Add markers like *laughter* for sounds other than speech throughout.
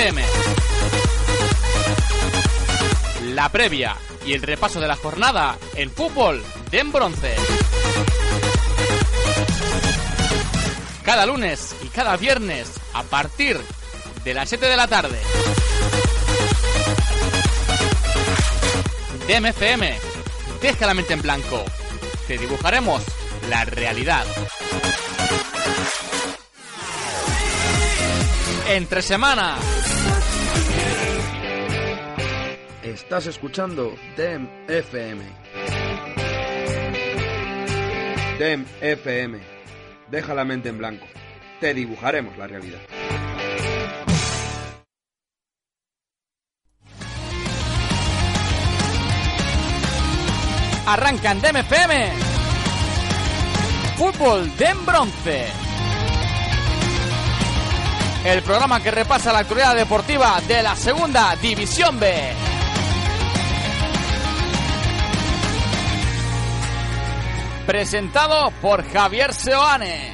FM. La previa y el repaso de la jornada en fútbol de en bronce. Cada lunes y cada viernes a partir de las 7 de la tarde. DMFM, deja la mente en blanco. Te dibujaremos la realidad. Entre semana. Estás escuchando DEM FM. DEM FM. Deja la mente en blanco. Te dibujaremos la realidad. Arrancan DMFM. Fútbol de en bronce. El programa que repasa la actualidad deportiva de la segunda división B. Presentado por Javier Seoane.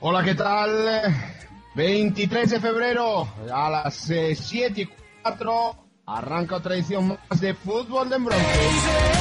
Hola, ¿qué tal? 23 de febrero a las 7 y 4 arranca otra edición más de Fútbol de Bronce.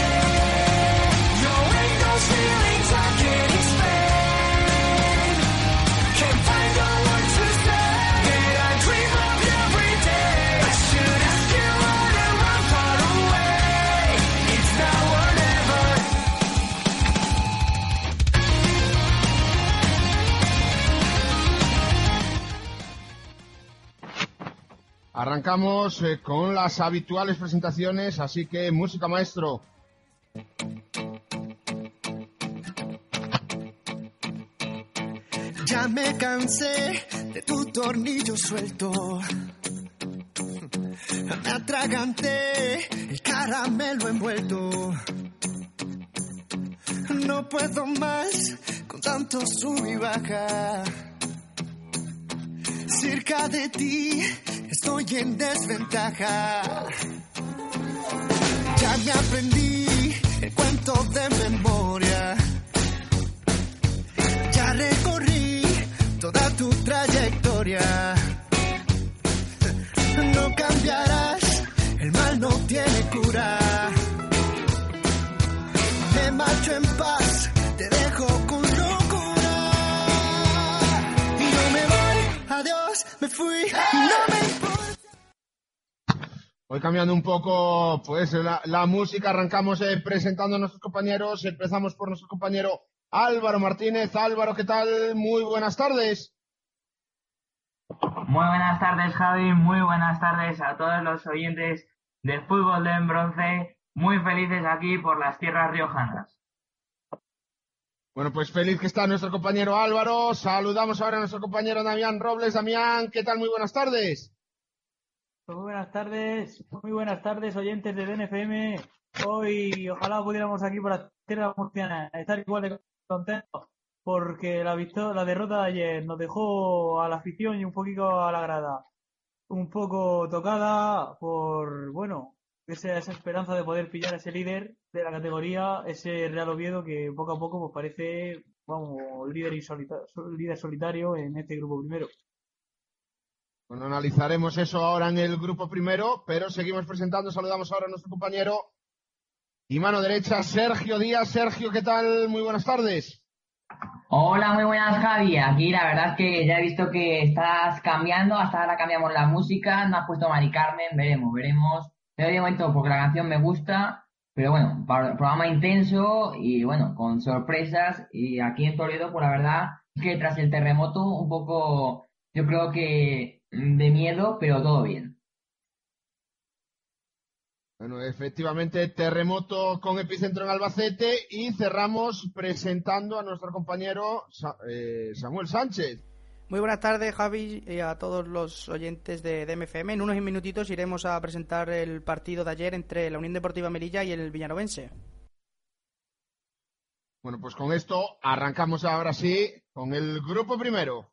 Arrancamos eh, con las habituales presentaciones, así que música maestro. Ya me cansé de tu tornillo suelto. Me atraganté el caramelo envuelto. No puedo más con tanto sub y baja. Cerca de ti estoy en desventaja. Ya me aprendí el cuento de memoria. Ya recorrí toda tu trayectoria. No cambiarás, el mal no tiene cura. Me marcho en paz, te dejo con locura. Y yo me voy, adiós, me fui, no me. Voy cambiando un poco pues la, la música, arrancamos eh, presentando a nuestros compañeros, empezamos por nuestro compañero Álvaro Martínez. Álvaro, ¿qué tal? Muy buenas tardes. Muy buenas tardes, Javi. Muy buenas tardes a todos los oyentes del fútbol de en bronce. Muy felices aquí por las tierras riojanas. Bueno, pues feliz que está nuestro compañero Álvaro. Saludamos ahora a nuestro compañero Damián Robles. Damián, ¿qué tal? Muy buenas tardes. Muy buenas tardes, muy buenas tardes, oyentes de DNFM. Hoy, ojalá pudiéramos aquí por la tierra murciana estar igual de contentos, porque la, la derrota de ayer nos dejó a la afición y un poquito a la grada un poco tocada por, bueno, esa, esa esperanza de poder pillar a ese líder de la categoría, ese Real Oviedo que poco a poco pues parece, vamos, líder, y solita- líder solitario en este grupo primero. Bueno, analizaremos eso ahora en el grupo primero, pero seguimos presentando. Saludamos ahora a nuestro compañero y mano derecha, Sergio Díaz. Sergio, ¿qué tal? Muy buenas tardes. Hola, muy buenas, Javi. Aquí la verdad es que ya he visto que estás cambiando. Hasta ahora cambiamos la música. No has puesto Mari Carmen. Veremos, veremos. Pero de momento, porque la canción me gusta. Pero bueno, programa intenso y bueno, con sorpresas. Y aquí en Toledo, pues la verdad es que tras el terremoto, un poco, yo creo que de miedo, pero todo bien. Bueno, efectivamente, terremoto con epicentro en Albacete y cerramos presentando a nuestro compañero Sa- eh, Samuel Sánchez. Muy buenas tardes, Javi, y a todos los oyentes de DMFM. En unos minutitos iremos a presentar el partido de ayer entre la Unión Deportiva Melilla y el Villanovense. Bueno, pues con esto arrancamos ahora sí con el grupo primero.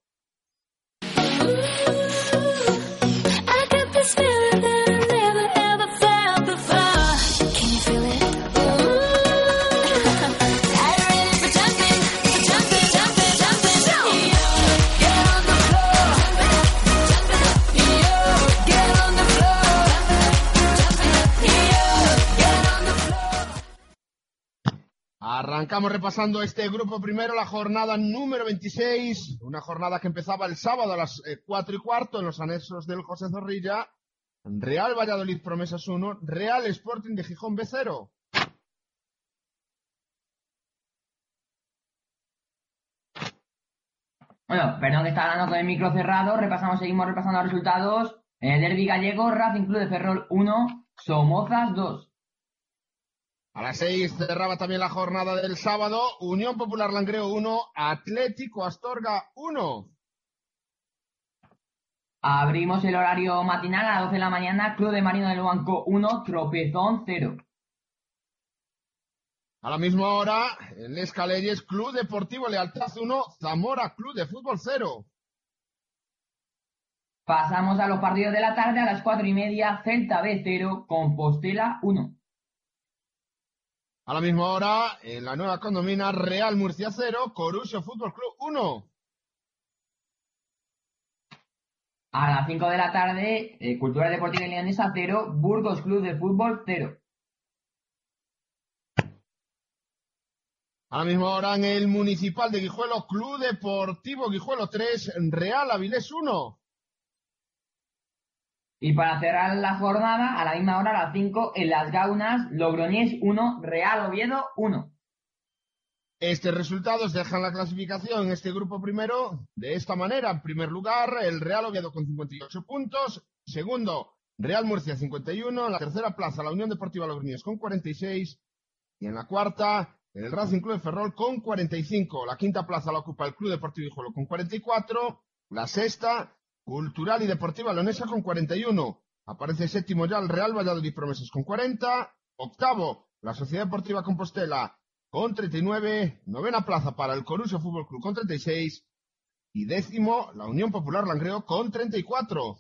Arrancamos repasando este grupo primero, la jornada número 26, una jornada que empezaba el sábado a las eh, 4 y cuarto en los anexos del José Zorrilla. Real Valladolid Promesas 1, Real Sporting de Gijón B0. Bueno, perdón que estaba hablando con el micro cerrado. Repasamos, seguimos repasando los resultados. El derby gallego, Racing Club de Ferrol 1, Somozas 2. A las 6 cerraba también la jornada del sábado, Unión Popular Langreo 1, Atlético Astorga 1. Abrimos el horario matinal a las 12 de la mañana, Club de Marino del Banco 1, Tropezón 0. A la misma hora, en Escaleyes, Club Deportivo Lealtad 1, Zamora Club de Fútbol 0. Pasamos a los partidos de la tarde a las 4 y media, Celta B 0, Compostela 1. A la misma hora, en la nueva condomina, Real Murcia 0, Coruso Fútbol Club 1. A las 5 de la tarde, eh, Cultura Deportiva Leonesa 0, Burgos Club de Fútbol 0. A la misma hora, en el Municipal de Guijuelo, Club Deportivo Guijuelo 3, Real Avilés 1. Y para cerrar la jornada, a la misma hora, a las 5, en Las Gaunas, Logroñés 1, Real Oviedo 1. Estos resultados dejan la clasificación en este grupo primero de esta manera. En primer lugar, el Real Oviedo con 58 puntos. Segundo, Real Murcia 51. En la tercera plaza, la Unión Deportiva Logroñés con 46. Y en la cuarta, el Racing Club de Ferrol con 45. La quinta plaza la ocupa el Club Deportivo Hijuelo con 44. La sexta, Cultural y Deportiva Leonesa con 41. Aparece séptimo ya el Real Valladolid Promesas con 40. Octavo, la Sociedad Deportiva Compostela con 39, novena plaza para el Coruso Fútbol Club con 36 y décimo la Unión Popular Langreo con 34.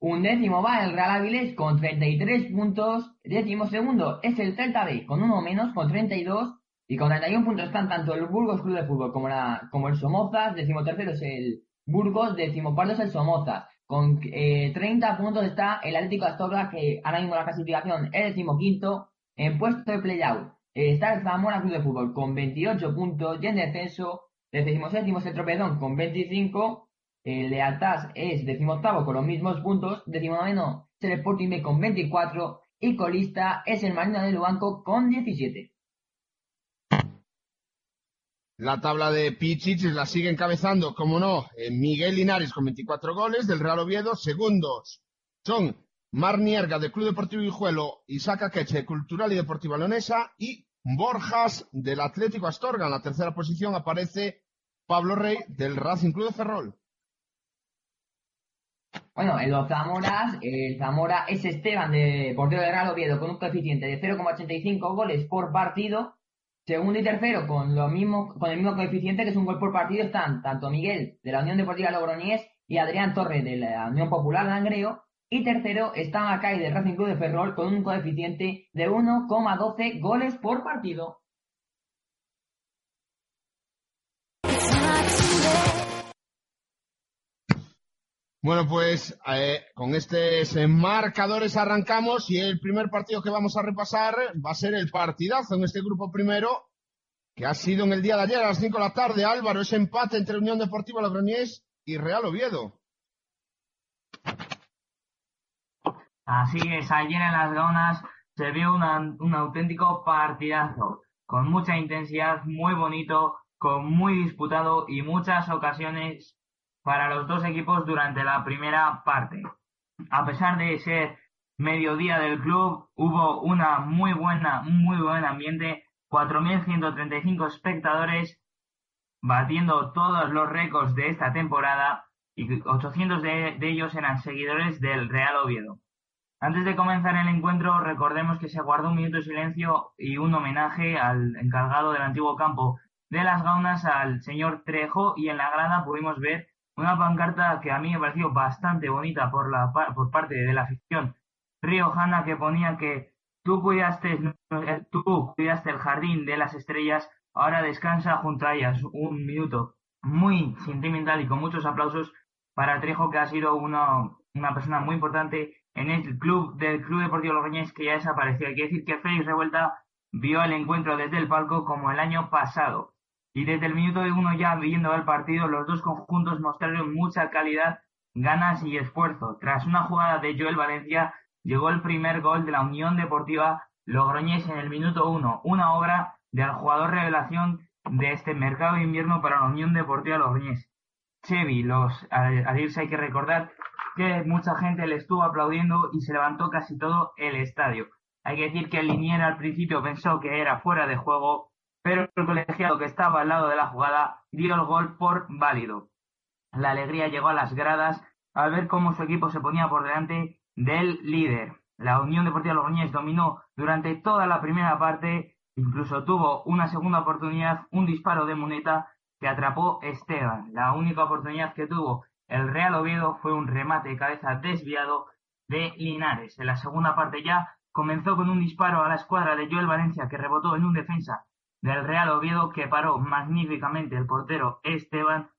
Un décimo va el Real Avilés con 33 puntos. Décimo segundo es el Celta B con uno menos, con 32. Y con 31 puntos están tanto el Burgos Club de Fútbol como, el Somozas. Décimo tercero es el Burgos, décimo cuarto es el Somozas. Con eh, 30 puntos está el Atlético de Astorga, que ahora mismo la clasificación es décimo quinto. En puesto de playout eh, está el Zamora Club de Fútbol con 28 puntos y en descenso. Séptimo es el Tropezón con 25. El Lealtad es decimoctavo con los mismos puntos. Decimonoveno es el Sporting con 24. Y colista es el Marino del Banco con 17. La tabla de Pichichis la sigue encabezando, como no, eh, Miguel Linares con 24 goles del Real Oviedo. Segundos son Mar Nierga del Club Deportivo Hijuelo, Isaac Akeche de Cultural y Deportiva Leonesa y Borjas del Atlético Astorga. En la tercera posición aparece Pablo Rey del Racing Club de Ferrol. Bueno, en los Zamoras, el Zamora es Esteban de portero de Real Oviedo con un coeficiente de 0,85 goles por partido. Segundo y tercero con lo mismo, con el mismo coeficiente que es un gol por partido están tanto Miguel de la Unión Deportiva Logroñés y Adrián Torres de la Unión Popular Langreo. Y tercero está Macay del Racing Club de Ferrol con un coeficiente de 1,12 goles por partido. Bueno, pues eh, con estos marcadores arrancamos y el primer partido que vamos a repasar va a ser el partidazo en este grupo primero, que ha sido en el día de ayer a las 5 de la tarde. Álvaro, ese empate entre Unión Deportiva Logroñés y Real Oviedo. Así es, ayer en las Gaunas se vio un auténtico partidazo, con mucha intensidad, muy bonito, con muy disputado y muchas ocasiones para los dos equipos durante la primera parte. A pesar de ser mediodía del club, hubo una muy buena, muy buen ambiente, 4.135 espectadores batiendo todos los récords de esta temporada y 800 de, de ellos eran seguidores del Real Oviedo. Antes de comenzar el encuentro, recordemos que se guardó un minuto de silencio y un homenaje al encargado del antiguo campo de las Gaunas, al señor Trejo, y en la grada pudimos ver una pancarta que a mí me pareció bastante bonita por, la, por parte de la afición riojana que ponía que tú cuidaste, tú cuidaste el jardín de las estrellas, ahora descansa junto a ellas un minuto muy sentimental y con muchos aplausos para Trejo, que ha sido una, una persona muy importante en el club del Club Deportivo Logroñés que ya desapareció. Hay que decir que Félix Revuelta vio el encuentro desde el palco como el año pasado. Y desde el minuto de uno ya viendo el partido, los dos conjuntos mostraron mucha calidad, ganas y esfuerzo. Tras una jugada de Joel Valencia, llegó el primer gol de la Unión Deportiva Logroñés en el minuto uno, una obra del jugador revelación de este mercado de invierno para la Unión Deportiva Logroñés. Chevy, los, al irse hay que recordar que mucha gente le estuvo aplaudiendo y se levantó casi todo el estadio. Hay que decir que el linier al principio pensó que era fuera de juego, pero el colegiado que estaba al lado de la jugada dio el gol por válido. La alegría llegó a las gradas al ver cómo su equipo se ponía por delante del líder. La Unión Deportiva Logroñés dominó durante toda la primera parte, incluso tuvo una segunda oportunidad, un disparo de moneta que atrapó Esteban. La única oportunidad que tuvo el Real Oviedo fue un remate de cabeza desviado de Linares. En la segunda parte ya comenzó con un disparo a la escuadra de Joel Valencia que rebotó en un defensa del Real Oviedo que paró magníficamente el portero Esteban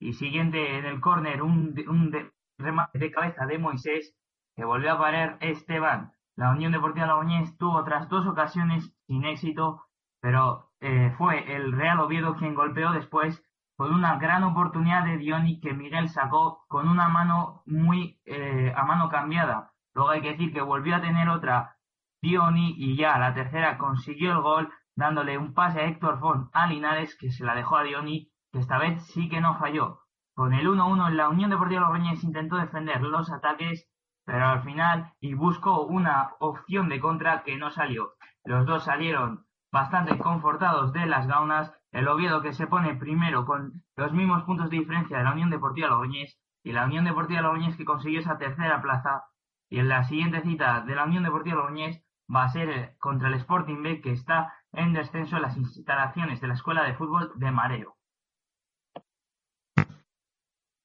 y siguiente en el córner un, un remate de cabeza de Moisés que volvió a parar Esteban. La Unión Deportiva Logroñés tuvo otras dos ocasiones sin éxito, pero eh, fue el Real Oviedo quien golpeó después con una gran oportunidad de Dioni que Miguel sacó con una mano muy eh, a mano cambiada. Luego hay que decir que volvió a tener otra Dioni y ya la tercera consiguió el gol dándole un pase a Héctor Font a Linares, que se la dejó a Dioni, que esta vez sí que no falló. Con el 1-1 la Unión Deportiva Logroñés intentó defender los ataques, pero al final y buscó una opción de contra que no salió. Los dos salieron bastante confortados de las gaunas. El Oviedo que se pone primero con los mismos puntos de diferencia de la Unión Deportiva Logroñés y la Unión Deportiva Logroñés que consiguió esa tercera plaza. Y en la siguiente cita de la Unión Deportiva Logroñés va a ser contra el Sporting B que está en descenso en las instalaciones de la Escuela de Fútbol de Mareo.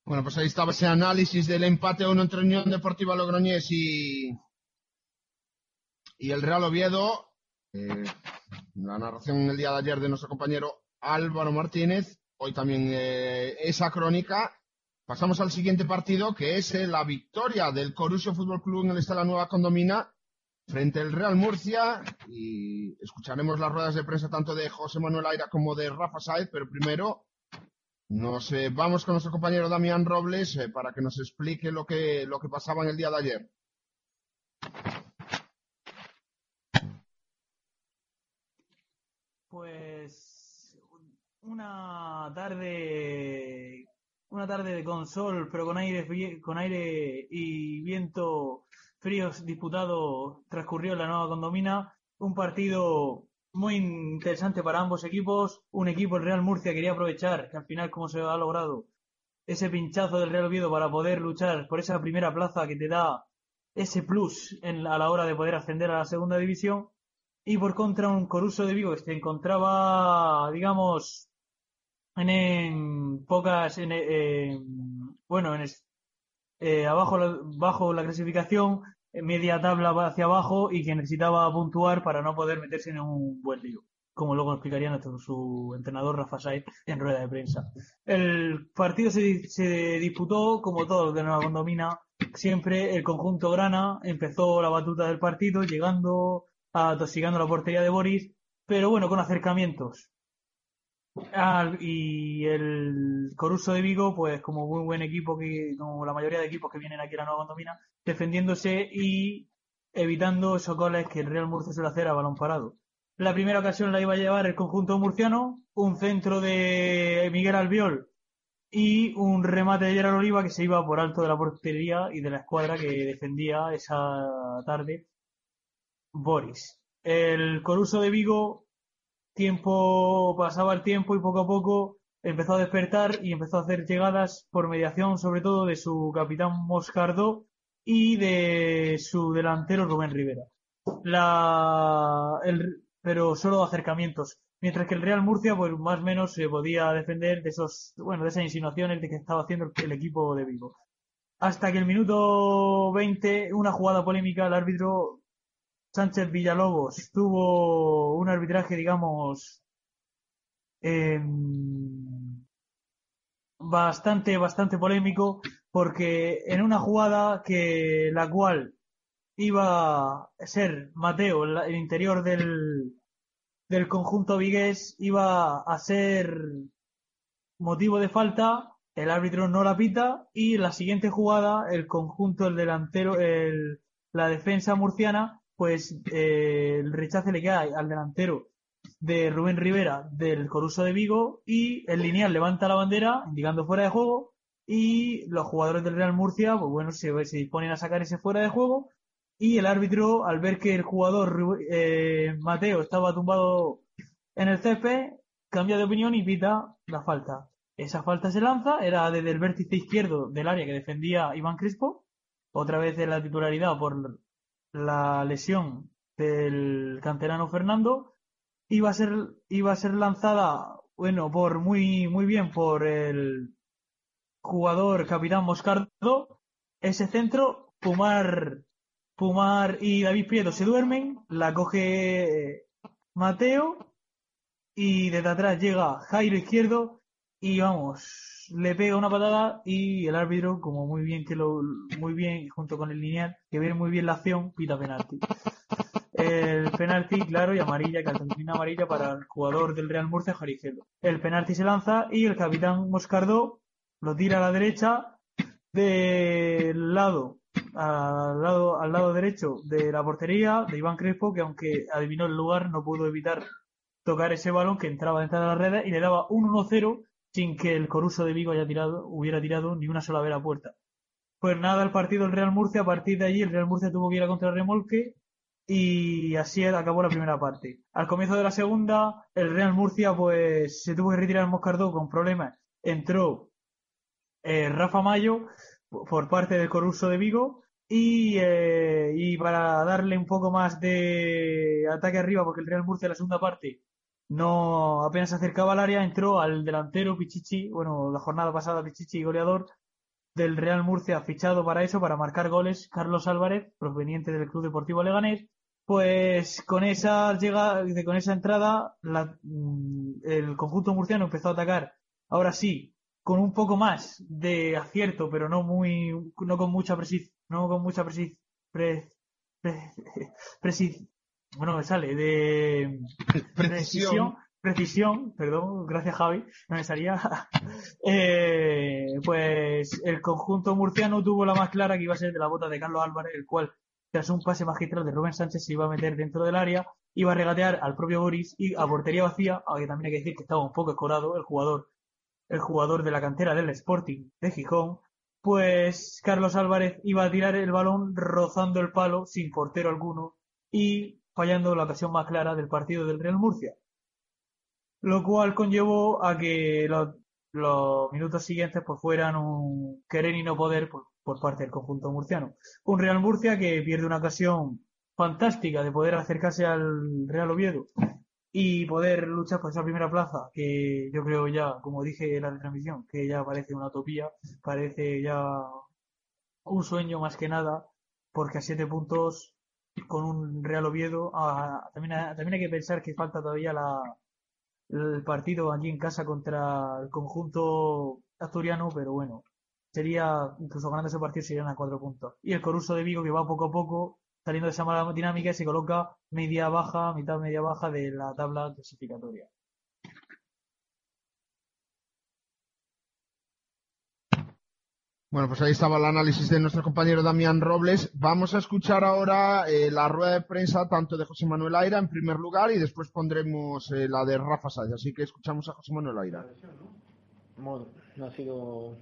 Bueno, pues ahí estaba ese análisis del empate 1 entre Unión Deportiva Logroñés y, y el Real Oviedo. Eh, la narración el día de ayer de nuestro compañero Álvaro Martínez. Hoy también eh, esa crónica. Pasamos al siguiente partido, que es eh, la victoria del Corusio Fútbol Club en el Estela Nueva Condomina frente al Real Murcia y escucharemos las ruedas de prensa tanto de José Manuel Aira como de Rafa Saez, pero primero nos eh, vamos con nuestro compañero Damián Robles eh, para que nos explique lo que, lo que pasaba en el día de ayer. Pues una tarde una tarde de con sol, pero con aire con aire y viento fríos disputado transcurrió en la nueva condomina. Un partido muy interesante para ambos equipos. Un equipo, el Real Murcia, quería aprovechar que al final, como se ha logrado, ese pinchazo del Real Oviedo para poder luchar por esa primera plaza que te da ese plus en, a la hora de poder ascender a la segunda división. Y por contra, un Coruso de Vigo que se encontraba, digamos, en, pocas, en, bueno, en, eh, abajo la, bajo la clasificación, media tabla hacia abajo y que necesitaba puntuar para no poder meterse en un buen lío, como luego explicaría nuestro, su entrenador Rafa Saez en rueda de prensa. El partido se, se disputó como todos de Nueva Condomina, siempre el conjunto grana empezó la batuta del partido, llegando a tosigando la portería de Boris, pero bueno, con acercamientos. Ah, y el Coruso de Vigo, pues como muy buen equipo, que como la mayoría de equipos que vienen aquí a la Nueva Condomina, defendiéndose y evitando esos goles que el Real Murcia suele hacer a balón parado. La primera ocasión la iba a llevar el conjunto murciano, un centro de Miguel Albiol y un remate de Gerard Oliva que se iba por alto de la portería y de la escuadra que defendía esa tarde Boris. El Coruso de Vigo, tiempo pasaba el tiempo y poco a poco empezó a despertar y empezó a hacer llegadas por mediación sobre todo de su capitán Moscardo y de su delantero Rubén Rivera. La, el, pero solo acercamientos. Mientras que el Real Murcia, pues más o menos se podía defender de esos, bueno, de esas insinuaciones de que estaba haciendo el equipo de Vigo. Hasta que el minuto 20, una jugada polémica, el árbitro Sánchez Villalobos tuvo un arbitraje, digamos, em, bastante, bastante polémico, porque en una jugada que la cual iba a ser Mateo, el interior del, del conjunto vigués, iba a ser motivo de falta, el árbitro no la pita y la siguiente jugada, el conjunto, el delantero, el, la defensa murciana, pues eh, el rechace le queda al delantero de Rubén Rivera del Coruso de Vigo y el lineal levanta la bandera indicando fuera de juego y los jugadores del Real Murcia, pues bueno, se, disponen a sacar ese fuera de juego y el árbitro, al ver que el jugador eh, Mateo estaba tumbado en el césped, cambia de opinión y pita la falta. Esa falta se lanza, era desde el vértice izquierdo del área que defendía Iván Crispo, otra vez de la titularidad por la lesión del canterano Fernando, iba a ser, iba a ser lanzada, bueno, por muy, muy bien por el jugador capitán Moscardo, ese centro, Pumar Pumar y David Prieto se duermen, la coge Mateo y desde atrás llega Jairo Izquierdo y vamos, le pega una patada y el árbitro, como muy bien que lo, muy bien junto con el lineal, que ve muy bien la acción, pita penalti. El penalti, claro, y amarilla, cartulina amarilla para el jugador del Real Murcia, Izquierdo. El penalti se lanza y el capitán Moscardo lo tira a la derecha del lado al lado, al lado derecho de la portería de Iván Crespo, que aunque adivinó el lugar, no pudo evitar tocar ese balón que entraba dentro de la red y le daba un 1-0 sin que el Coruso de Vigo haya tirado, hubiera tirado ni una sola vez a puerta. Pues nada, el partido del Real Murcia, a partir de allí el Real Murcia tuvo que ir a contra el remolque y así acabó la primera parte. Al comienzo de la segunda, el Real Murcia pues se tuvo que retirar Moscardó con problemas. Entró eh, Rafa Mayo por parte del Coruso de Vigo y, eh, y para darle un poco más de ataque arriba, porque el Real Murcia en la segunda parte no apenas se acercaba al área, entró al delantero Pichichi, bueno, la jornada pasada Pichichi goleador del Real Murcia fichado para eso, para marcar goles, Carlos Álvarez, proveniente del Club Deportivo Leganés, pues con esa llega, con esa entrada, mm, el conjunto murciano empezó a atacar, ahora sí, con un poco más de acierto, pero no muy, no con mucha precisión, no con mucha *laughs* bueno, me sale de *laughs* precisión, precisión, perdón, gracias Javi, no me salía. *laughs* eh, pues el conjunto murciano tuvo la más clara que iba a ser de la bota de Carlos Álvarez, el cual, tras un pase magistral de Rubén Sánchez, se iba a meter dentro del área, iba a regatear al propio Boris y a portería vacía, aunque también hay que decir que estaba un poco escorado el jugador el jugador de la cantera del Sporting de Gijón, pues Carlos Álvarez iba a tirar el balón rozando el palo sin portero alguno y fallando la ocasión más clara del partido del Real Murcia. Lo cual conllevó a que los, minutos siguientes pues fueran un querer y no poder por, por parte del conjunto murciano. Un Real Murcia que pierde una ocasión fantástica de poder acercarse al Real Oviedo y poder luchar por esa primera plaza, que yo creo ya, como dije en la transmisión, que ya parece una utopía, parece ya un sueño más que nada, porque a siete puntos con un Real Oviedo, también, también hay que pensar que falta todavía la, el partido allí en casa contra el conjunto asturiano, pero bueno, sería, incluso ganando ese partido serían a cuatro puntos. Y el Coruso de Vigo que va poco a poco saliendo de esa mala dinámica y se coloca media baja, mitad media baja de la tabla clasificatoria. Bueno, pues ahí estaba el análisis de nuestro compañero Damián Robles. Vamos a escuchar ahora eh, la rueda de prensa tanto de José Manuel Aira en primer lugar y después pondremos eh, la de Rafa Sáez. Así que escuchamos a José Manuel Aira. no ha sido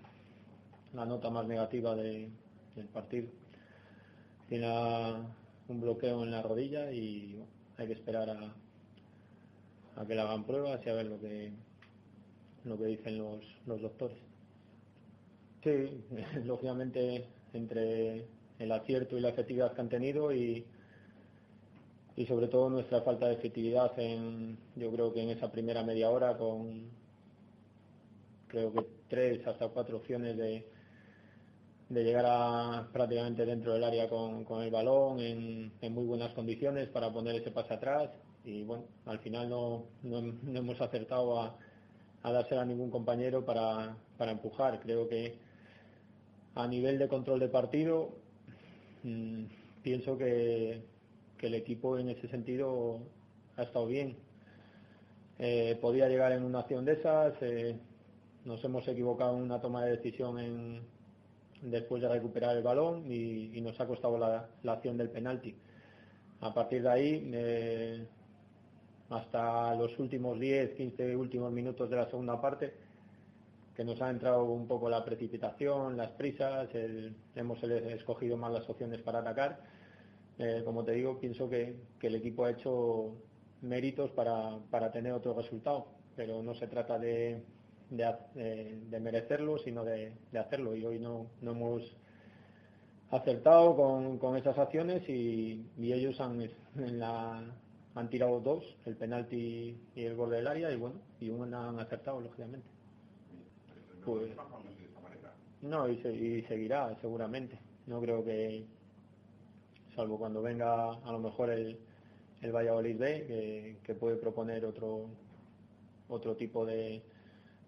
la nota más negativa de- del partido. Tiene un bloqueo en la rodilla y bueno, hay que esperar a, a que le hagan pruebas y a ver lo que lo que dicen los, los doctores. Sí, *laughs* lógicamente entre el acierto y la efectividad que han tenido y, y sobre todo nuestra falta de efectividad en yo creo que en esa primera media hora con creo que tres hasta cuatro opciones de, de llegar a prácticamente dentro del área con, con el balón en, en muy buenas condiciones para poner ese pase atrás. Y bueno al final no, no, no hemos acertado a, a dársela a ningún compañero para, para empujar. Creo que a nivel de control de partido mm, pienso que, que el equipo en ese sentido ha estado bien Eh, podía llegar en una acción de esas eh, nos hemos equivocado en una toma de decisión después de recuperar el balón y, nos ha costado la, la acción del penalti. A partir de ahí, eh, hasta los últimos 10, 15 últimos minutos de la segunda parte, que nos ha entrado un poco la precipitación, las prisas, hemos escogido más las opciones para atacar. Eh, como te digo, pienso que, el equipo ha hecho méritos para, tener otro resultado, pero no se trata de, de, merecerlo, sino de, hacerlo. Y hoy no, hemos acertado con, con esas acciones y, ellos han, han tirado dos, el penalti y el gol del área, y bueno, y una han acertado, lógicamente. Pues, no, y, se- y seguirá seguramente. No creo que, salvo cuando venga a lo mejor el, el Valladolid B, que, que puede proponer otro, otro tipo de,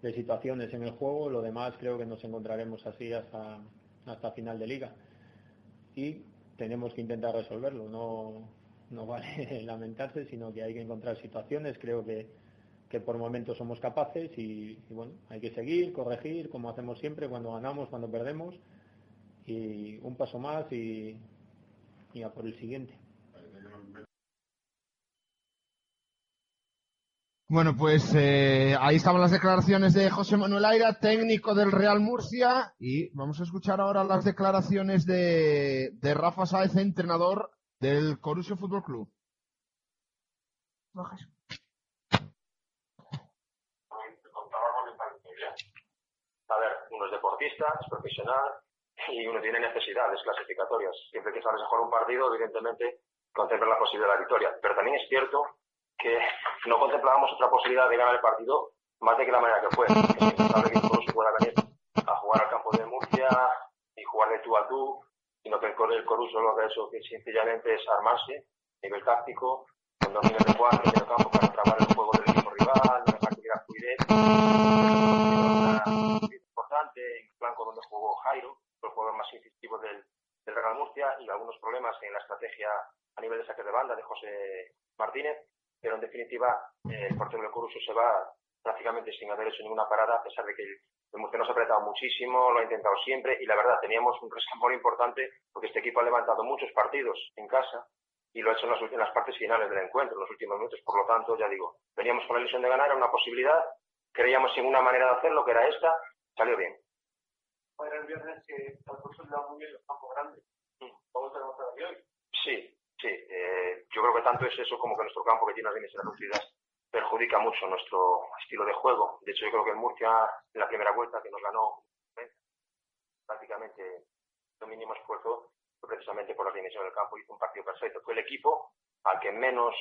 de situaciones en el juego, lo demás creo que nos encontraremos así hasta, hasta final de liga. Y tenemos que intentar resolverlo, no, no vale *laughs* lamentarse, sino que hay que encontrar situaciones, creo que, que por momentos somos capaces y, y bueno, hay que seguir, corregir, como hacemos siempre, cuando ganamos, cuando perdemos, y un paso más y, y a por el siguiente. Bueno, pues eh, ahí estaban las declaraciones de José Manuel Aira, técnico del Real Murcia, y vamos a escuchar ahora las declaraciones de, de Rafa Sáez, entrenador del Corusio Fútbol Club de familia. A ver, uno es deportista, es profesional y uno tiene necesidades clasificatorias. Siempre que a jugar un partido, evidentemente contempla la posibilidad de la victoria. Pero también es cierto que no contemplábamos otra posibilidad de ganar el partido más de que la manera que fue. Que que todos se pueda venir a jugar al campo de Murcia y jugar de tú a tú, sino que el, Cor- el Coruso lo que ha hecho que sencillamente es armarse a nivel táctico, con líneas de cuatro en el campo para trabar el juego del equipo rival, que hubiera fluidez. Una importante en Blanco donde jugó Jairo, el jugador incisivo del, Real Murcia y algunos problemas en la estrategia a nivel de saque de banda de José Martínez, pero en definitiva eh, el portero del Coruso se va prácticamente sin haber hecho ninguna parada, a pesar de que el, Murcia nos ha apretado muchísimo, lo ha intentado siempre y la verdad teníamos un rescambor importante porque este equipo ha levantado muchos partidos en casa y lo ha hecho en las, en las partes finales del encuentro, en los últimos minutos, por lo tanto, ya digo, veníamos con la ilusión de ganar, era una posibilidad, creíamos en una manera de hacerlo, que era esta, salió bien. Era el viernes que al curso le da muy bien los campos grandes. Vamos a demostrar aquí hoy. Sí, sí. eh, yo creo que tanto es eso como que nuestro campo que tiene las líneas reducidas perjudica mucho nuestro estilo de juego. De hecho, yo creo que el Murcia, en la primera vuelta que nos ganó prácticamente lo mínimo esfuerzo, fue precisamente por las dimensiones del campo, hizo un partido perfecto. Fue el equipo al que menos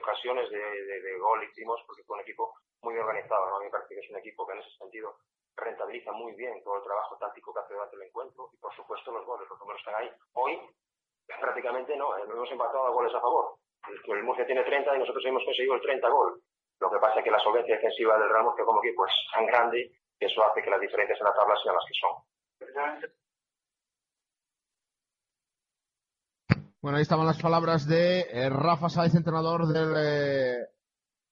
ocasiones de, de- de gol hicimos, porque fue un equipo muy organizado. ¿no? A mí me parece que es un equipo que en ese sentido rentabiliza muy bien todo el trabajo táctico que hace durante el encuentro y, por supuesto, los goles, los números están ahí. Hoy, prácticamente no, eh, hemos empatado a goles a favor. El, el Murcia tiene 30 y nosotros hemos conseguido el 30 gol. Lo que pasa es que la solvencia defensiva del Real Murcia como equipo es tan grande que eso hace que las diferencias en la tabla sean las que son. Bueno, ahí estaban las palabras de eh, Rafa Sáez, entrenador del eh,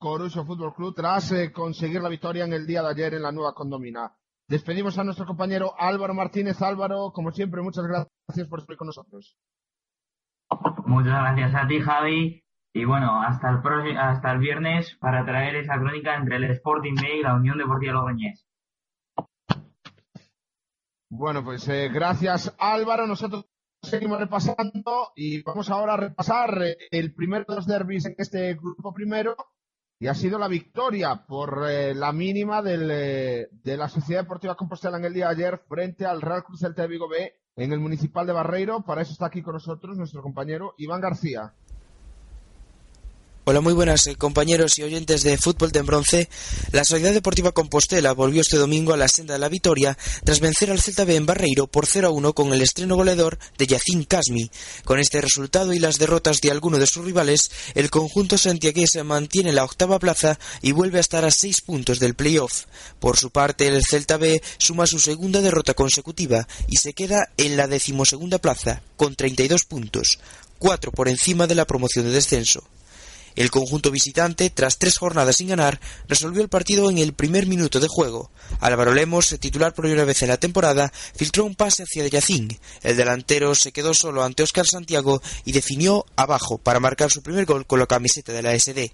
Coruso Fútbol Club, tras eh, conseguir la victoria en el día de ayer en la nueva condomina. Despedimos a nuestro compañero Álvaro Martínez. Álvaro, como siempre, muchas gracias por estar con nosotros. Muchas gracias a ti, Javi. Y bueno, hasta el, hasta el viernes para traer esa crónica entre el Sporting B y la Unión Deportiva Logroñés. Bueno, pues eh, gracias Álvaro. Nosotros seguimos repasando y vamos ahora a repasar eh, el primer de los derbis en este grupo primero y ha sido la victoria por eh, la mínima del, eh, de la Sociedad Deportiva Compostela en el día de ayer frente al Real Cruz Celta de Vigo B en el Municipal de Barreiro. Para eso está aquí con nosotros nuestro compañero Iván García. Hola, muy buenas eh, compañeros y oyentes de Fútbol de Bronce. La Sociedad Deportiva Compostela volvió este domingo a la senda de la victoria tras vencer al Celta B en Barreiro por 0 a 1 con el estreno goleador de Yacín Casmi. Con este resultado y las derrotas de alguno de sus rivales, el conjunto santiagués mantiene la octava plaza y vuelve a estar a seis puntos del playoff. Por su parte, el Celta B suma su segunda derrota consecutiva y se queda en la decimosegunda plaza con 32 puntos, cuatro por encima de la promoción de descenso. El conjunto visitante, tras tres jornadas sin ganar, resolvió el partido en el primer minuto de juego. Álvaro Lemos, titular por primera vez en la temporada, filtró un pase hacia Yacín. El delantero se quedó solo ante Óscar Santiago y definió abajo para marcar su primer gol con la camiseta de la SD.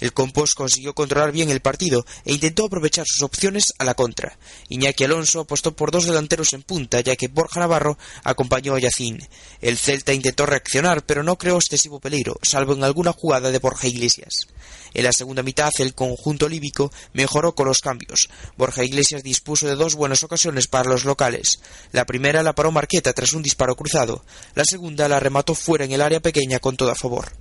El Compos consiguió controlar bien el partido e intentó aprovechar sus opciones a la contra. Iñaki Alonso apostó por dos delanteros en punta, ya que Borja Navarro acompañó a Yacín. El Celta intentó reaccionar, pero no creó excesivo peligro, salvo en alguna jugada de Borja Iglesias. En la segunda mitad, el conjunto líbico mejoró con los cambios. Borja Iglesias dispuso de dos buenas ocasiones para los locales. La primera la paró Marqueta tras un disparo cruzado. La segunda la remató fuera en el área pequeña con todo a favor.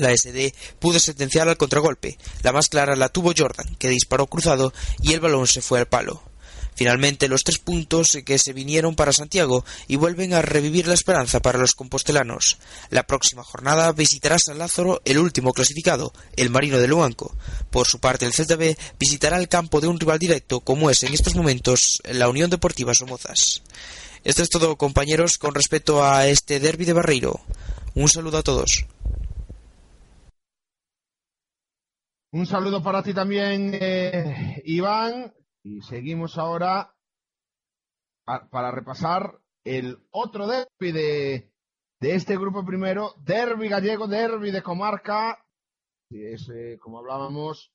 La SD pudo sentenciar al contragolpe. La más clara la tuvo Jordan, que disparó cruzado y el balón se fue al palo. Finalmente, los tres puntos que se vinieron para Santiago y vuelven a revivir la esperanza para los compostelanos. La próxima jornada visitará San Lázaro el último clasificado, el Marino de Luanco. Por su parte, el Celta visitará el campo de un rival directo, como es en estos momentos la Unión Deportiva Somozas. Esto es todo, compañeros, con respecto a este derby de Barreiro. Un saludo a todos. Un saludo para ti también, eh, Iván. Y seguimos ahora para repasar el otro derby de, este grupo primero, derby gallego, derby de comarca. Es, como hablábamos,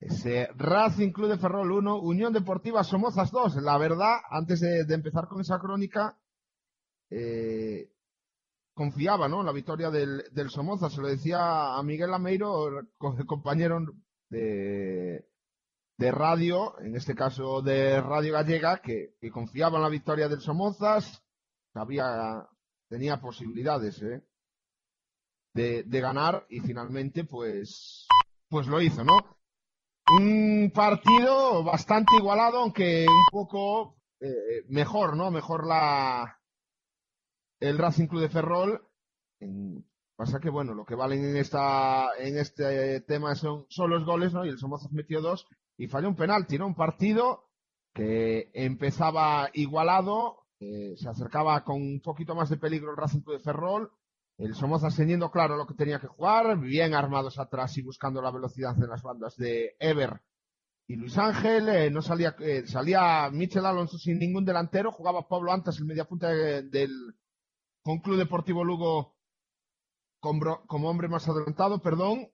ese Racing Club de Ferrol 1, Unión Deportiva Somozas 2. La verdad, antes de, de empezar con esa crónica, eh, confiaba ¿no? en la victoria del, del Somoza. Se lo decía a Miguel Ameiro, co- compañero de, de radio, en este caso de Radio Gallega, que, que confiaba en la victoria del Somozas. Sabía, tenía posibilidades ¿eh? de, de ganar y finalmente pues, pues lo hizo, ¿no? Un partido bastante igualado, aunque un poco eh, mejor, ¿no? Mejor la, el Racing Club de Ferrol. En- pasa que, bueno, lo que valen en esta, en este tema son, son los goles, ¿no? Y el Somozas metió dos y falló un penalti, ¿no? Un partido que empezaba igualado, eh, se acercaba con un poquito más de peligro el Racing Club de Ferrol. El Somozas teniendo claro lo que tenía que jugar, bien armados atrás y buscando la velocidad en las bandas de Ever y Luis Ángel, eh, no salía, eh, salía Michel Alonso sin ningún delantero, jugaba Pablo Antas, el mediapunta de- del con Club Deportivo Lugo como, hombre más adelantado, perdón.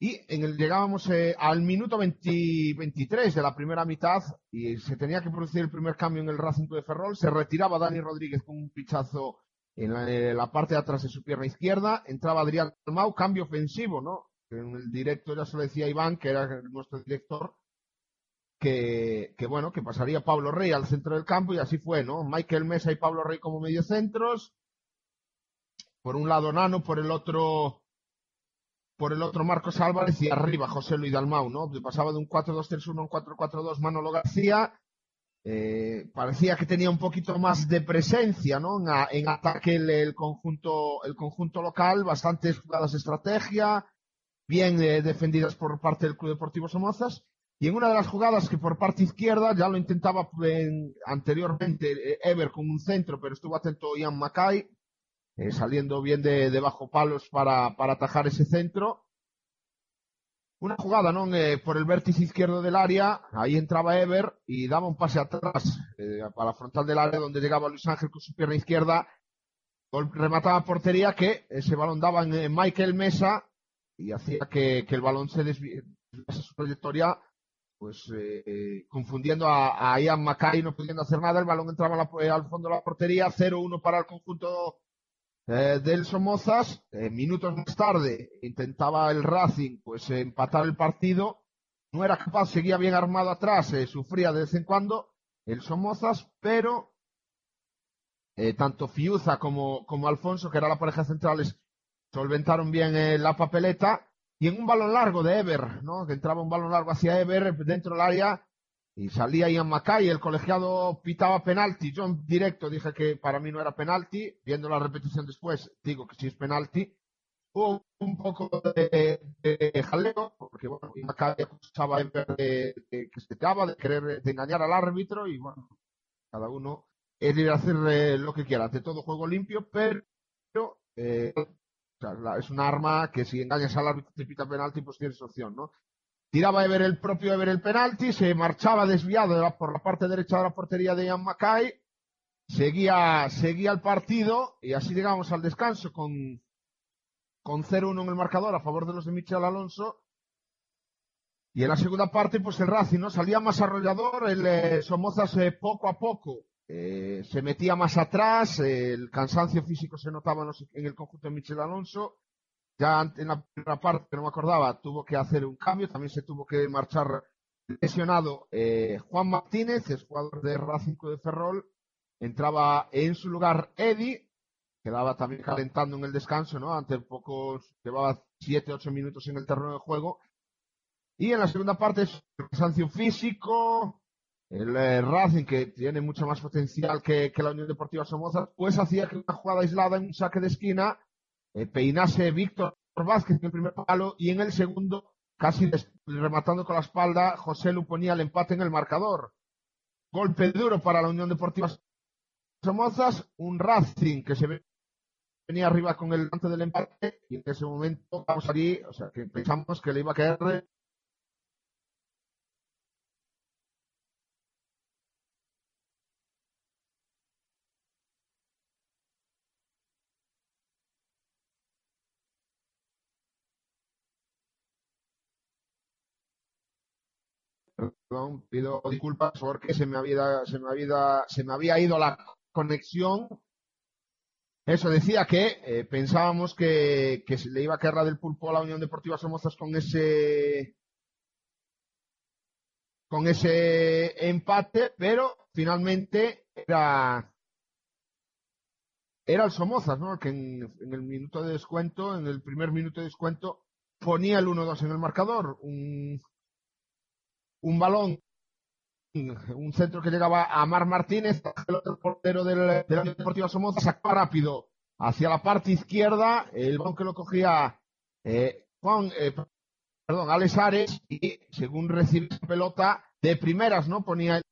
Y en el llegábamos eh, al minuto 20 23 de la primera mitad y se tenía que producir el primer cambio en el Racing de Ferrol. Se retiraba Dani Rodríguez con un pichazo en la, la parte de atrás de su pierna izquierda. Entraba Adrián Almau, cambio ofensivo, ¿no? En el directo ya se lo decía Iván, que era nuestro director, que, bueno, que pasaría Pablo Rey al centro del campo y así fue, ¿no? Michael Mesa y Pablo Rey como mediocentros. Por un lado Nano, por el otro por el otro Marcos Álvarez y arriba José Luis Dalmau, ¿no? Pasaba de un 4-2-3-1 a un 4-4-2 Manolo García. Eh, parecía que tenía un poquito más de presencia, ¿no? En, ataque el, el conjunto el conjunto local, bastantes jugadas de estrategia, bien eh, defendidas por parte del Club Deportivo Somozas. Y en una de las jugadas que por parte izquierda ya lo intentaba en- anteriormente eh, Ever con un centro, pero estuvo atento Ian Mackay, eh, saliendo bien de, de bajo palos para, para atajar ese centro. Una jugada ¿no? Eh, por el vértice izquierdo del área, ahí entraba Ever y daba un pase atrás para la frontal del área donde llegaba Luis Ángel con su pierna izquierda, remataba portería que ese balón daba en Michael Mesa y hacía que, que el balón se desviase su trayectoria pues eh, confundiendo a, Ian Mackay, no pudiendo hacer nada, el balón entraba la, eh, al fondo de la portería, 0-1 para el conjunto eh, del Somozas. minutos más tarde intentaba el Racing pues empatar el partido, no era capaz, seguía bien armado atrás, sufría de vez en cuando el Somozas, pero tanto Fiuza como, como Alfonso, que era la pareja centrales, solventaron bien la papeleta y en un balón largo de Ever, ¿no? Que entraba un balón largo hacia Ever dentro del área y salía Ian Mackay, el colegiado pitaba penalti. Yo en directo dije que para mí no era penalti, viendo la repetición después digo que sí es penalti. Hubo un poco de, jaleo, porque bueno, Ian Mackay acusaba a Ever de, que se trataba de querer de engañar al árbitro y bueno, cada uno es ir a hacer eh, lo que quiera, ante todo juego limpio, pero eh, es un arma que si engañas al árbitro te pita penalti, pues tienes opción, ¿no? Tiraba ver el propio ver el penalti, se marchaba desviado por la parte derecha de la portería de Ian Mackay, seguía, seguía el partido y así llegamos al descanso con, con 0-1 en el marcador a favor de los de Michel Alonso. Y en la segunda parte, pues el Racing, ¿no? Salía más arrollador, el eh, Somozas poco a poco eh, se metía más atrás, el cansancio físico se notaba en, el conjunto de Michel Alonso. Ya en la primera parte, no me acordaba, tuvo que hacer un cambio, también se tuvo que marchar lesionado eh, Juan Martínez, es jugador de Racing de Ferrol, entraba en su lugar Eddie, quedaba también calentando en el descanso, ¿no? Ante pocos, llevaba 7, 8 minutos en el terreno de juego. Y en la segunda parte, cansancio físico, el eh, Racing, que tiene mucho más potencial que, la Unión Deportiva Somoza, pues hacía que una jugada aislada en un saque de esquina eh, peinase Víctor Vázquez en el primer palo y en el segundo, casi rematando con la espalda, José Lu ponía el empate en el marcador. Golpe duro para la Unión Deportiva Somozas, un Racing que se venía arriba con el antes del empate y en ese momento vamos allí, o sea que pensamos que le iba a caer pido disculpas porque se me había, se me había, se me había ido la conexión. Eso decía que eh, pensábamos que, que se le iba a caer la del pulpo a la Unión Deportiva Somozas con ese con ese empate, pero finalmente era era el Somozas, ¿no? Que en, en, el minuto de descuento, en el primer minuto de descuento, ponía el 1-2 en el marcador. Un, un balón, un centro que llegaba a Mar Martínez, el otro portero del, la Deportiva Somoza, sacaba rápido hacia la parte izquierda, el balón que lo cogía eh, Juan, eh, perdón, Alex Ares, y según recibe pelota, de primeras, ¿no? Ponía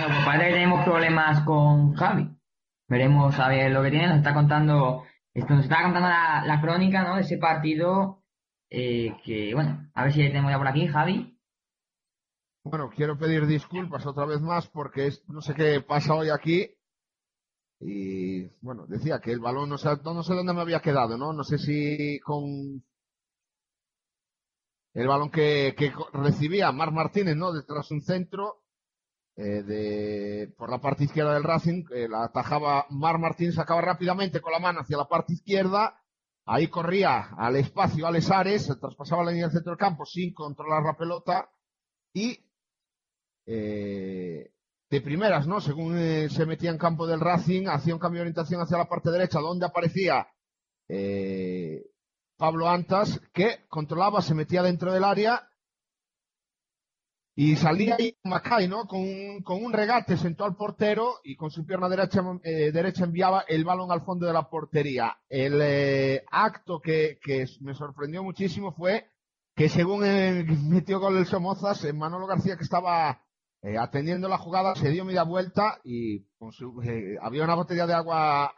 Bueno, parece que tenemos problemas con Javi. Veremos a ver lo que tiene. Nos está contando, nos está contando la, crónica, ¿no? De ese partido eh, que, bueno, a ver si tenemos ya por aquí, Javi. Bueno, quiero pedir disculpas otra vez más porque no sé qué pasa hoy aquí. Y bueno, decía que el balón no sé, no sé dónde me había quedado, ¿no? No sé si con el balón que, que recibía Mar Martínez, ¿no? Detrás de un centro eh, de, por la parte izquierda del Racing, eh, la atajaba Mar Martín, sacaba rápidamente con la mano hacia la parte izquierda, ahí corría al espacio Alex Ares, traspasaba la línea del centro del campo sin controlar la pelota y eh, de primeras, ¿no? Según se metía en campo del Racing, hacía un cambio de orientación hacia la parte derecha, donde aparecía Pablo Antas, que controlaba, se metía dentro del área y salía ahí Macay, ¿no? Con un, regate sentó al portero y con su pierna derecha, eh, enviaba el balón al fondo de la portería. El eh, acto que, me sorprendió muchísimo fue que según *laughs* metió gol el Somozas, eh, Manolo García que estaba atendiendo la jugada se dio media vuelta y con había una botella de agua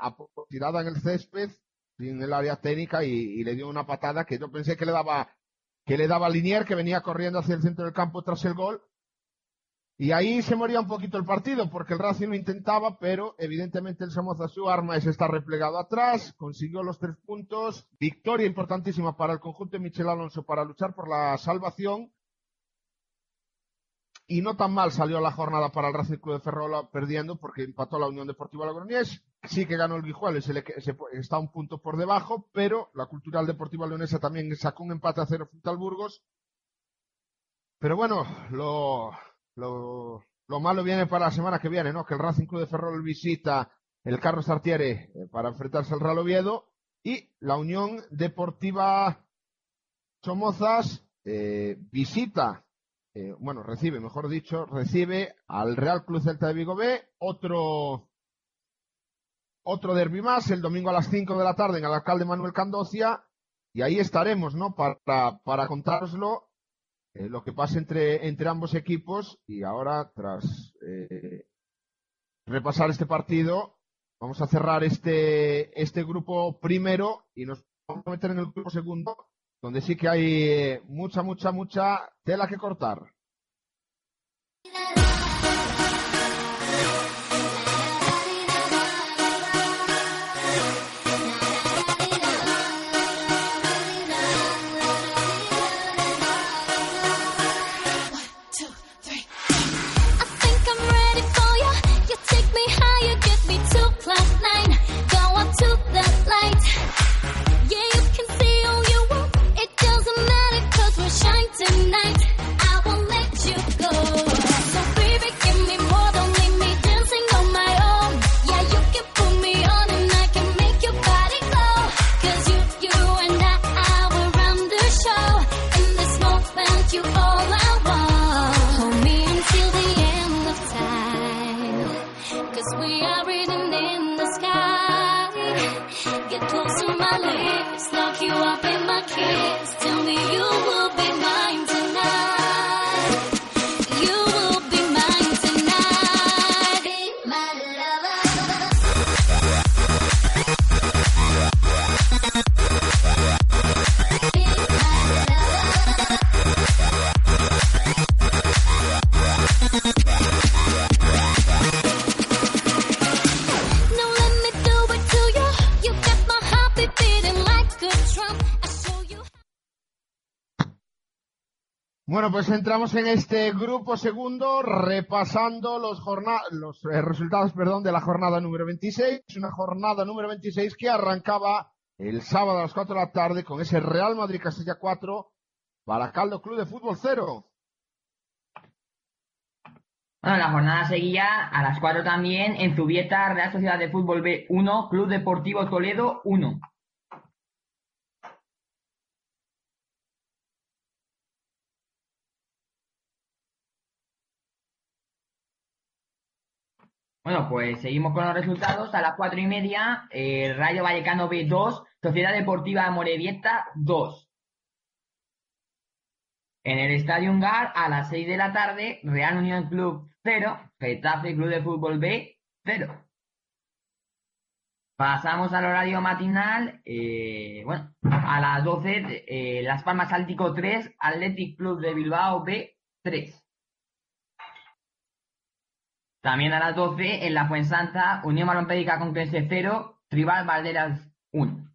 tirada en el césped en el área técnica y le dio una patada que yo pensé que le daba que le daba Linier, que venía corriendo hacia el centro del campo tras el gol, Y ahí se moría un poquito el partido, porque el Racing lo intentaba, pero evidentemente el Somoza su arma es estar replegado atrás, consiguió los tres puntos, victoria importantísima para el conjunto de Michel Alonso para luchar por la salvación. Y no tan mal salió la jornada para el Racing Club de Ferrol perdiendo, porque empató la Unión Deportiva Logroñés, sí que ganó el Guijuelo, se le, está un punto por debajo, pero la Cultural Deportiva Leonesa también sacó un empate a cero frente al Burgos. Pero bueno, lo, lo, lo, malo viene para la semana que viene, ¿no? Que el Racing Club de Ferrol visita el Carlos Sartiere eh, para enfrentarse al Real Oviedo y la Unión Deportiva Somozas eh, visita, eh, bueno, recibe, mejor dicho, recibe al Real Club Celta de Vigo B, otro, otro derby más, el domingo a las 5 de la tarde en el alcalde Manuel Candocia, y ahí estaremos, ¿no? Para, para contároslo eh, lo que pasa entre, entre ambos equipos y ahora tras eh, repasar este partido vamos a cerrar este, este grupo primero y nos vamos a meter en el grupo segundo donde sí que hay eh, mucha, mucha, mucha tela que cortar. Pues entramos en este grupo segundo repasando los, eh, resultados perdón, de la jornada número 26. Una jornada número 26 que arrancaba el sábado a las 4 de la tarde con ese Real Madrid Castilla 4, Caldo Club de Fútbol 0. Bueno, la jornada seguía a las 4 también en Zubieta, Real Sociedad de Fútbol B 1, Club Deportivo Toledo 1. Bueno, pues seguimos con los resultados. A las cuatro y media, eh, Rayo Vallecano B 2, Sociedad Deportiva Morevieta 2. En el Estadio Ungar, a las 6 de la tarde, Real Unión Club 0, Getafe Club de Fútbol B 0. Pasamos al horario matinal. Eh, bueno, a las 12, eh, Las Palmas Áltico 3, Athletic Club de Bilbao B 3. También a las 12 en la Fuensanta, Unión Malompédica Conquense 0, Tribal Valderas 1.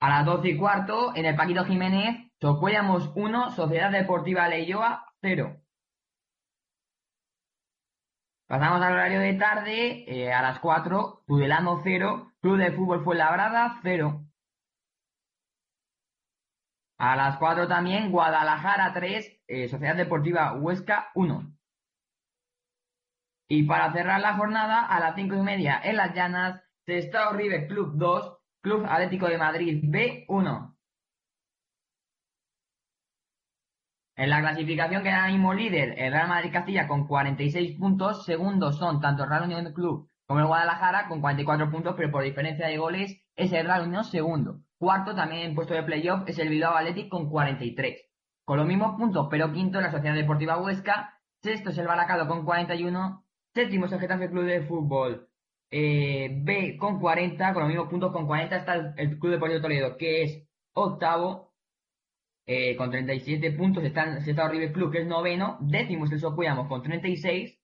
A las 12 y cuarto, en el Paquito Jiménez, Socuellamos 1, Sociedad Deportiva Leyoa 0. Pasamos al horario de tarde, eh, a las 4, Tudelano 0, Club de Fútbol Fuenlabrada 0. A las 4 también, Guadalajara 3, eh, Sociedad Deportiva Huesca 1. Y para cerrar la jornada, a las 5 y media en Las Llanas, Sestao River Club 2, Club Atlético de Madrid B 1. En la clasificación queda mismo líder el Real Madrid Castilla con 46 puntos. Segundos son tanto el Real Unión Club como el Guadalajara con 44 puntos, pero por diferencia de goles es el Real Unión segundo. Cuarto, también en puesto de playoff, es el Bilbao Athletic con 43. Con los mismos puntos, pero quinto, la Sociedad Deportiva Huesca. Sexto es el Baracado con 41. Séptimo es el Getafe Club de Fútbol eh, B con 40. Con los mismos puntos, con 40 está el, Club Deportivo Toledo, que es octavo. eh, con 37 puntos. Está, está River Club, que es noveno. Décimo es el Socuellamos con 36.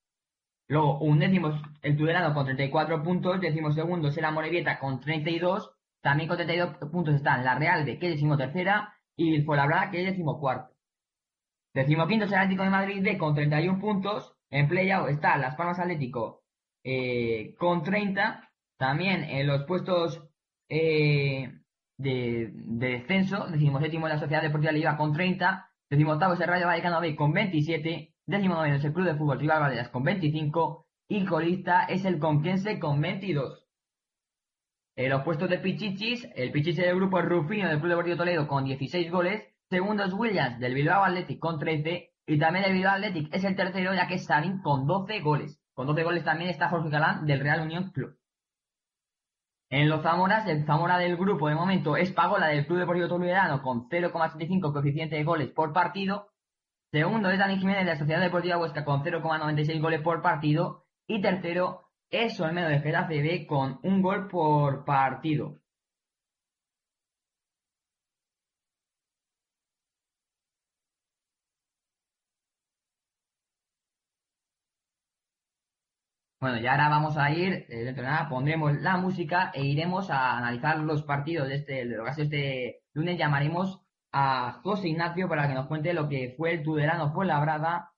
Luego, un décimo el Tudelano con 34 puntos. Décimo segundo es el Amorebieta con 32. También con 32 puntos están la Real de que es decimotercera y el Fuenlabrada que es decimocuarto. Decimoquinto es el Atlético de Madrid D con 31 puntos. En playout está Las Palmas Atlético eh, con 30. También en los puestos eh, de, de descenso, decimoséptimo es la Sociedad Deportiva Liga con 30. Decimoctavo es el Rayo Vallecano B con 27. Décimo noveno es el Club de Fútbol Rival Vallecas con 25. Y colista es el Conquense con 22. En los puestos de Pichichis, el Pichichi del grupo es Rufino del Club Deportivo Toledo con 16 goles. Segundo es Williams del Bilbao Athletic con 13. Y también el Bilbao Athletic es el tercero, ya que es Sarin con 12 goles. Con 12 goles también está Jorge Galán del Real Unión Club. En los Zamoras, el Zamora del grupo de momento es Pagola del Club Deportivo Toledano con 0,75 coeficiente de goles por partido. Segundo es Dani Jiménez de la Sociedad Deportiva Huesca con 0,96 goles por partido. Y tercero es Olmedo de Getafe B con un gol por partido. Bueno, y ahora vamos a ir, eh, dentro de nada pondremos la música e iremos a analizar los partidos de este, lo que ha este lunes. Llamaremos a José Ignacio para que nos cuente lo que fue el Tudelano fue labrada.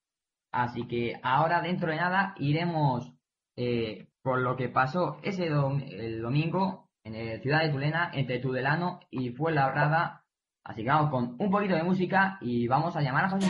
Así que ahora, dentro de nada, iremos eh, por lo que pasó ese dom- el domingo en el Ciudad de Tulena entre Tudelano y Fuenlabrada. Así que vamos con un poquito de música y vamos a llamar a José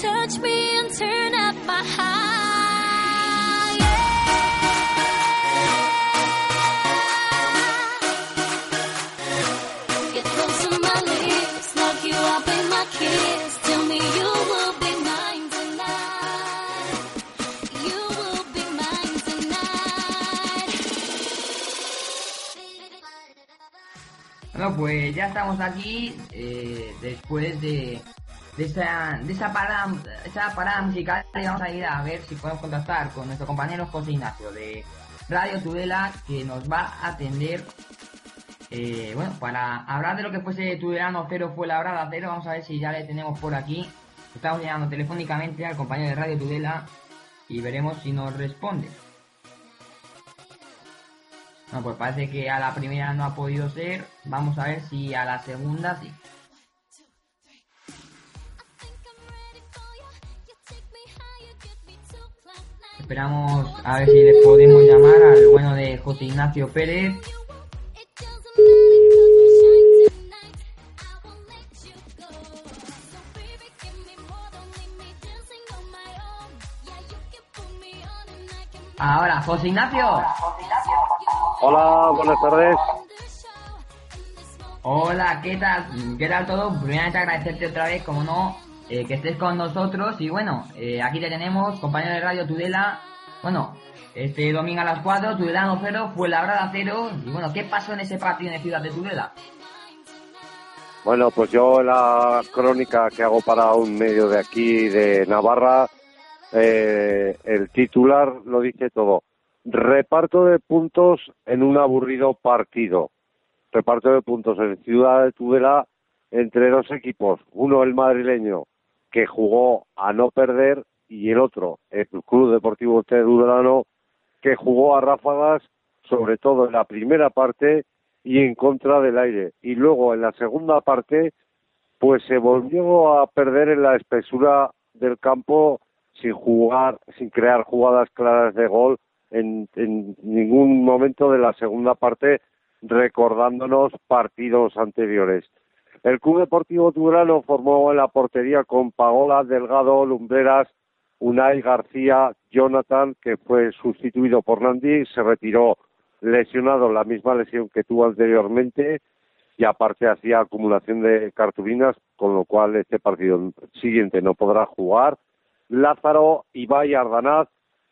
Touch me and turn up my high. Get close to my lips, lock you up in my kiss. Tell me you will be mine tonight. You will be mine tonight. Bueno, pues ya estamos aquí eh, después de, de, esa, de esa, parada, esa parada musical y vamos a ir a ver si podemos contactar con nuestro compañero José Ignacio de Radio Tudela que nos va a atender eh, bueno, para hablar de lo que fuese Tudelano cero fue la brada cero, vamos a ver si ya le tenemos por aquí. Estamos llamando telefónicamente al compañero de Radio Tudela y veremos si nos responde. Bueno, pues parece que a la primera no ha podido ser. Vamos a ver si a la segunda sí. Esperamos a ver si le podemos llamar al bueno de José Ignacio Pérez. Ahora, José Ignacio. Hola, buenas tardes. Hola, ¿qué tal? ¿Qué tal todo? Primeramente agradecerte otra vez, como no, eh, que estés con nosotros. Y bueno, eh, aquí te tenemos, compañero de Radio Tudela. Bueno, este domingo a las 4, Tudelano 0, fue la 0. Y bueno, ¿qué pasó en ese partido en Ciudad de Tudela? Bueno, pues yo la crónica que hago para un medio de aquí de Navarra, eh, el titular lo dice todo. Reparto de puntos en un aburrido partido. Reparto de puntos en Ciudad de Tudela entre dos equipos. Uno el madrileño, que jugó a no perder, y el otro, el Club Deportivo Tudelano, que jugó a ráfagas, sobre todo en la primera parte y en contra del aire. Y luego en la segunda parte, pues se volvió a perder en la espesura del campo sin jugar, sin crear jugadas claras de gol en, en ningún momento de la segunda parte recordándonos partidos anteriores. El Club Deportivo Tudelano formó en la portería con Paola Delgado, Lumbreras, Unai García, Jonathan, que fue sustituido por Nandi, se retiró lesionado, la misma lesión que tuvo anteriormente, y aparte hacía acumulación de cartulinas, con lo cual este partido siguiente no podrá jugar. Lázaro Ibai Ardanaz,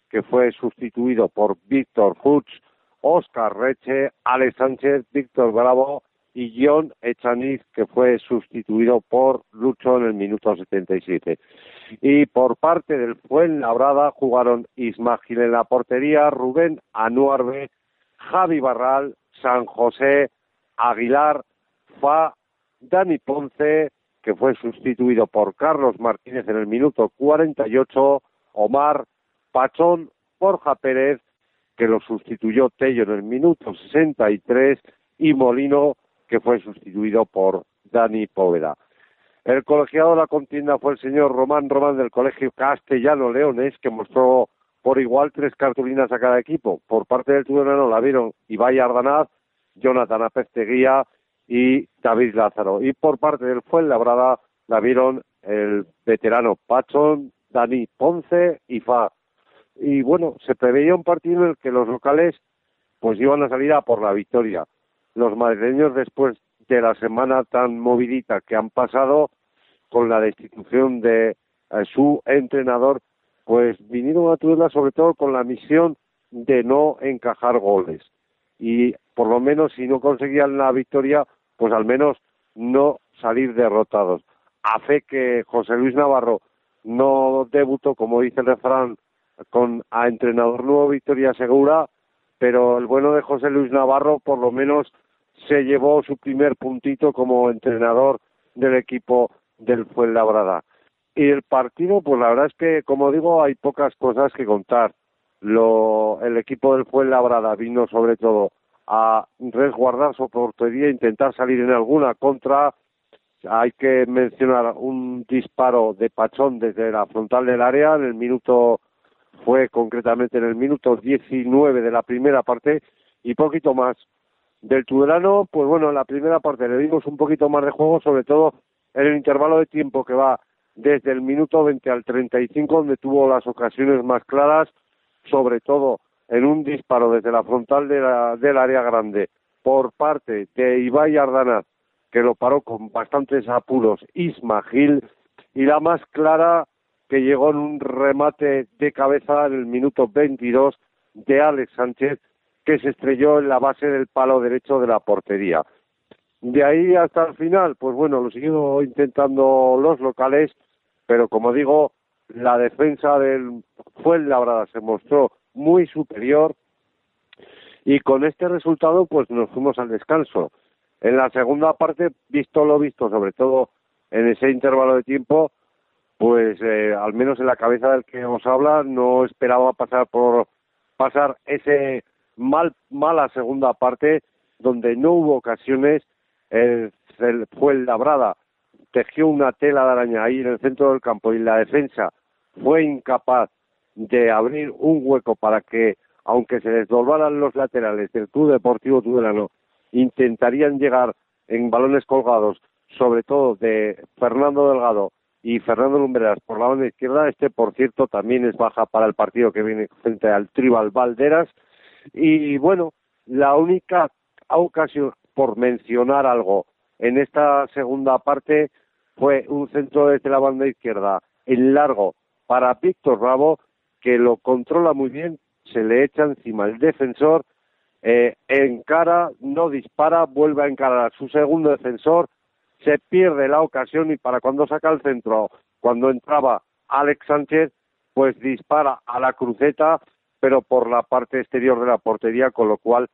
que fue sustituido por Víctor Fuchs, Oscar Reche, Alex Sánchez, Víctor Bravo y John Echaniz, que fue sustituido por Lucho en el minuto 77. Y por parte del Fuenlabrada jugaron Ismagil en la portería, Rubén Anuarbe, Javi Barral, San José, Aguilar, Fa, Dani Ponce, que fue sustituido por Carlos Martínez en el minuto 48, Omar, Pachón, Borja Pérez, que lo sustituyó Tello en el minuto 63, y Molino, que fue sustituido por Dani Póveda. El colegiado de la contienda fue el señor Román Román del Colegio Castellano Leones, que mostró por igual tres cartulinas a cada equipo. Por parte del Tudelano la vieron Ibai Ardanaz, Jonathan Apesteguía y David Lázaro. Y por parte del Fuenlabrada la vieron el veterano Pachón, Dani Ponce y Fa. Y bueno, se preveía un partido en el que los locales pues iban a salir a por la victoria. Los madrileños después de la semana tan movidita que han pasado con la destitución de eh, su entrenador, pues vinieron a Tudela sobre todo con la misión de no encajar goles. Y por lo menos si no conseguían la victoria, pues al menos no salir derrotados. A fe que José Luis Navarro no debutó, como dice el refrán, con a entrenador nuevo victoria segura, pero el bueno de José Luis Navarro por lo menos se llevó su primer puntito como entrenador del equipo del Fuenlabrada. Y el partido, pues la verdad es que, como digo, hay pocas cosas que contar. Lo, el equipo del Fuenlabrada vino sobre todo a resguardar su portería, intentar salir en alguna contra. Hay que mencionar un disparo de Pachón desde la frontal del área en el minuto fue concretamente en el minuto 19 de la primera parte y poquito más. Del Tudelano, pues bueno, en la primera parte le dimos un poquito más de juego, sobre todo en el intervalo de tiempo que va desde el minuto 20 al 35, donde tuvo las ocasiones más claras, sobre todo en un disparo desde la frontal de la, del área grande por parte de Ibai Ardanaz, que lo paró con bastantes apuros Isma Gil, y la más clara que llegó en un remate de cabeza en el minuto 22 de Alex Sánchez, que se estrelló en la base del palo derecho de la portería. De ahí hasta el final, pues bueno, lo siguieron intentando los locales, pero como digo, la defensa del Fuenlabrada se mostró muy superior y con este resultado pues nos fuimos al descanso. En la segunda parte, visto lo visto, sobre todo en ese intervalo de tiempo, pues eh, al menos en la cabeza del que os habla no esperaba pasar por pasar ese mal mala segunda parte donde no hubo ocasiones el, fue el labrada tejió una tela de araña ahí en el centro del campo y la defensa fue incapaz de abrir un hueco para que aunque se desdoblaran los laterales del Club Deportivo Tudelano intentarían llegar en balones colgados sobre todo de Fernando Delgado y Fernando Lumbreras por la banda izquierda. Este, por cierto, también es baja para el partido que viene frente al Tribal Valderas. Y bueno, la única ocasión, por mencionar algo, en esta segunda parte fue un centro desde la banda izquierda en largo para Víctor Bravo, que lo controla muy bien, se le echa encima el defensor, eh, encara, no dispara, vuelve a encarar a su segundo defensor, se pierde la ocasión y para cuando saca el centro, cuando entraba Alex Sánchez, pues dispara a la cruceta, pero por la parte exterior de la portería, con lo cual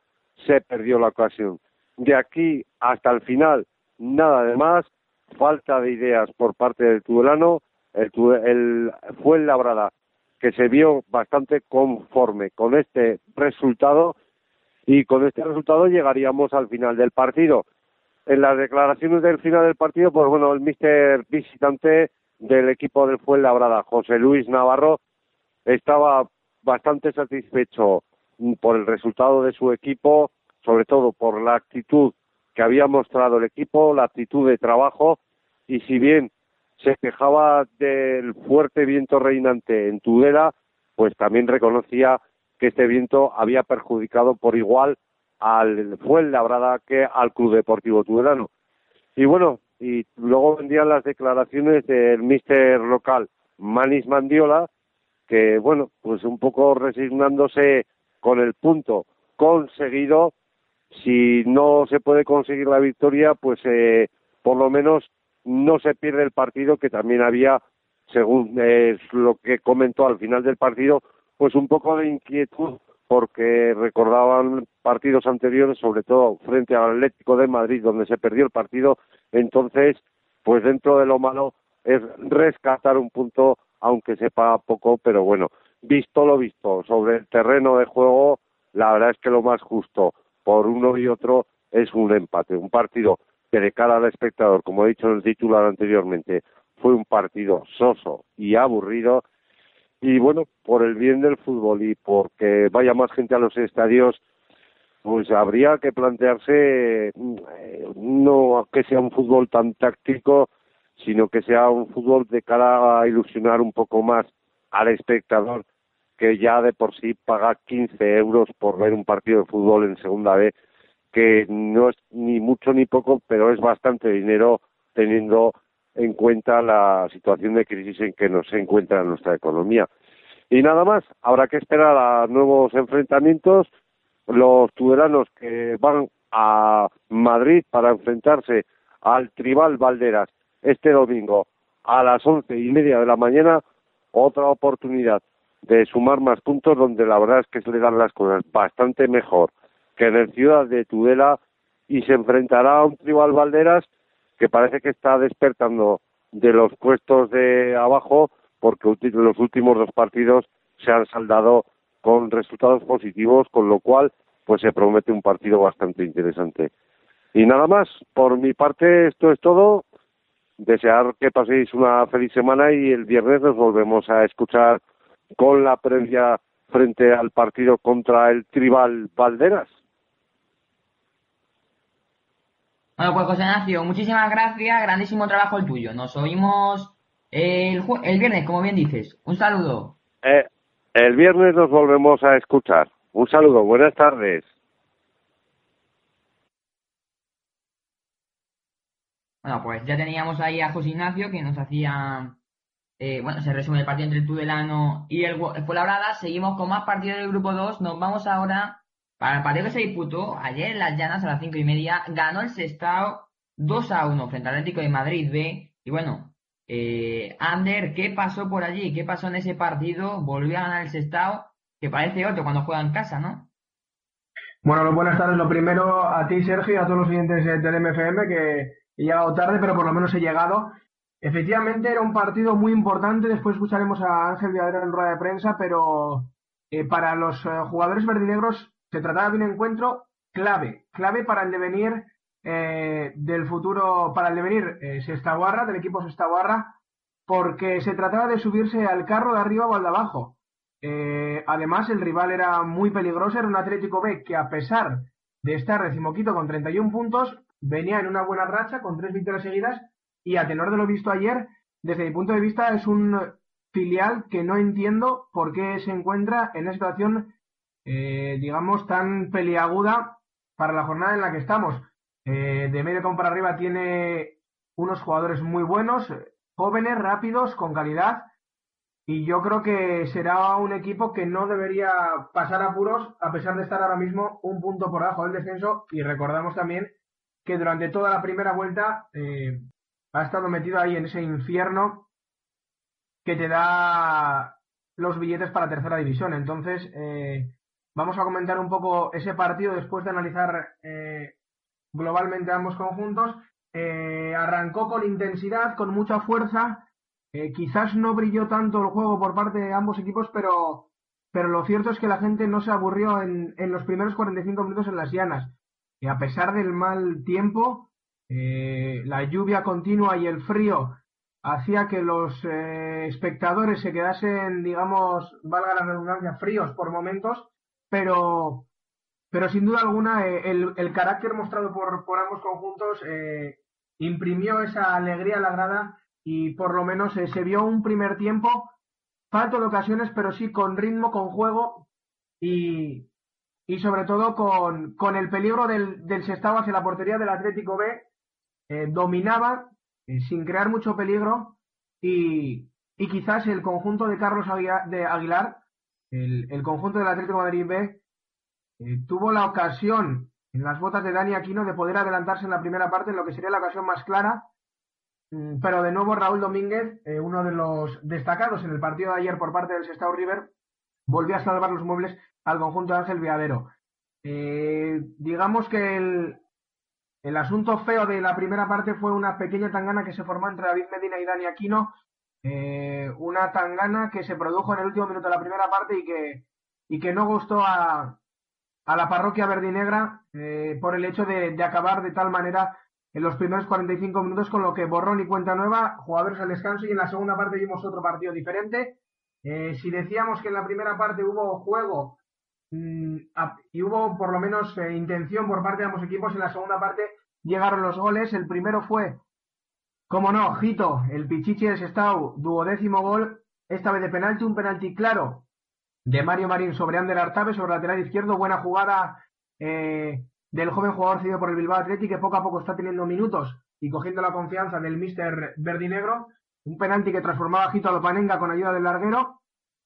se perdió la ocasión. De aquí hasta el final, nada de más, falta de ideas por parte del Tudelano, el, el, fue el Labrada que se vio bastante conforme con este resultado. Y con este resultado llegaríamos al final del partido. En las declaraciones del final del partido, pues bueno, el mister visitante del equipo del Fuenlabrada, José Luis Navarro, estaba bastante satisfecho mm, por el resultado de su equipo, sobre todo por la actitud que había mostrado el equipo, la actitud de trabajo, y si bien se quejaba del fuerte viento reinante en Tudela, pues también reconocía que este viento había perjudicado por igual al Fuenlabrada que al Club Deportivo Tudelano. Y bueno, y luego vendían las declaraciones del mister local, Manis Mandiola, que bueno, pues un poco resignándose con el punto conseguido, si no se puede conseguir la victoria, pues eh, por lo menos no se pierde el partido que también había, según es lo que comentó al final del partido, pues un poco de inquietud porque recordaban partidos anteriores, sobre todo frente al Atlético de Madrid, donde se perdió el partido. Entonces, pues dentro de lo malo es rescatar un punto, aunque sepa poco, pero bueno, visto lo visto sobre el terreno de juego, la verdad es que lo más justo por uno y otro es un empate, un partido que de cara al espectador, como he dicho en el titular anteriormente, fue un partido soso y aburrido. Y bueno, por el bien del fútbol y porque vaya más gente a los estadios, pues habría que plantearse mm, eh, no que sea un fútbol tan táctico, sino que sea un fútbol de cara a ilusionar un poco más al espectador que ya de por sí paga 15 euros por ver un partido de fútbol en segunda B, que no es ni mucho ni poco, pero es bastante dinero teniendo en cuenta la situación de crisis en que nos encuentra nuestra economía. Y nada más, habrá que esperar a nuevos enfrentamientos. Los tudelanos que van a Madrid para enfrentarse al Tribal Valderas este domingo a las once y media de la mañana, otra oportunidad de sumar más puntos donde la verdad es que se le dan las cosas bastante mejor que en el Ciudad de Tudela y se enfrentará a un Tribal Valderas que parece que está despertando de los puestos de abajo porque los últimos dos partidos se han saldado con resultados positivos, con lo cual pues se promete un partido bastante interesante. Y nada más, por mi parte esto es todo. Desear que paséis una feliz semana y el viernes nos volvemos a escuchar con la previa frente al partido contra el Tribal Valderas. Bueno, pues José Ignacio, muchísimas gracias, grandísimo trabajo el tuyo. Nos oímos el, el viernes, como bien dices. Un saludo. Eh, el viernes nos volvemos a escuchar. Un saludo, buenas tardes. Bueno, pues ya teníamos ahí a José Ignacio que nos hacía, eh, bueno, se resume el partido entre el Tudelano y el Fuenlabrada. Seguimos con más partidos del grupo 2. Nos vamos ahora para el partido que se disputó ayer en Las Llanas a las cinco y media, ganó el Sestao 2 a 1 frente al Atlético de Madrid B. Y bueno, eh, Ander, ¿qué pasó por allí? ¿Qué pasó en ese partido? Volvió a ganar el Sestao, que parece otro cuando juega en casa, ¿no? Bueno, buenas tardes. Lo primero a ti, Sergio, y a todos los oyentes del MFM, que he llegado tarde, pero por lo menos he llegado. Efectivamente, era un partido muy importante. Después escucharemos a Ángel Villadero en rueda de prensa, pero eh, para los eh, jugadores verdinegros se trataba de un encuentro clave, clave para el devenir eh, del futuro, para el devenir eh, Sestaguarra, del equipo Sestaguarra, porque se trataba de subirse al carro de arriba o al de abajo. Además, el rival era muy peligroso, era un Atlético B que a pesar de estar decimoquito con 31 puntos, venía en una buena racha con tres victorias seguidas y a tenor de lo visto ayer, desde mi punto de vista, es un filial que no entiendo por qué se encuentra en una situación eh, digamos, tan peliaguda para la jornada en la que estamos. Eh, de medio para arriba tiene unos jugadores muy buenos, jóvenes, rápidos, con calidad. Y yo creo que será un equipo que no debería pasar apuros, a pesar de estar ahora mismo un punto por abajo del descenso. Y recordamos también que durante toda la primera vuelta eh, ha estado metido ahí en ese infierno que te da los billetes para tercera división. Entonces, eh, Vamos a comentar un poco ese partido después de analizar eh, globalmente ambos conjuntos. Eh, arrancó con intensidad, con mucha fuerza. Quizás no brilló tanto el juego por parte de ambos equipos, pero, pero lo cierto es que la gente no se aburrió en, en los primeros 45 minutos en las llanas. A pesar del mal tiempo, la lluvia continua y el frío hacía que los espectadores se quedasen, digamos, valga la redundancia, fríos por momentos pero, pero sin duda alguna eh, el, carácter mostrado por, por ambos conjuntos eh, imprimió esa alegría a la grada y por lo menos eh, se vio un primer tiempo falto de ocasiones, pero sí con ritmo, con juego y, y sobre todo con, con el peligro del, del Sestao hacia la portería del Atlético B. eh, dominaba eh, sin crear mucho peligro y, y quizás el conjunto de Carlos Aguilar, de Aguilar el, el conjunto del Atlético Madrid B, eh, tuvo la ocasión en las botas de Dani Aquino de poder adelantarse en la primera parte en lo que sería la ocasión más clara. Mm, Pero de nuevo Raúl Domínguez, uno de los destacados en el partido de ayer por parte del Sestao River, volvió a salvar los muebles al conjunto de Ángel Viadero. Eh, digamos que el, el asunto feo de la primera parte fue una pequeña tangana que se formó entre David Medina y Dani Aquino. Eh, una tangana que se produjo en el último minuto de la primera parte y que, y que no gustó a, a la parroquia verdinegra eh, por el hecho de, de acabar de tal manera en los primeros 45 minutos, con lo que borrón y cuenta nueva, jugadores al descanso y en la segunda parte vimos otro partido diferente. Eh, si decíamos que en la primera parte hubo juego mm, y hubo por lo menos eh, intención por parte de ambos equipos, en la segunda parte llegaron los goles. El primero fue, como no, Jito, el Pichichi del Sestao, duodécimo gol, esta vez de penalti, un penalti claro de Mario Marín sobre Ander Artabe, sobre lateral izquierdo, buena jugada eh, del joven jugador cedido por el Bilbao Athletic, que poco a poco está teniendo minutos y cogiendo la confianza del míster verdinegro, un penalti que transformaba a Jito a Lopanenga con ayuda del larguero,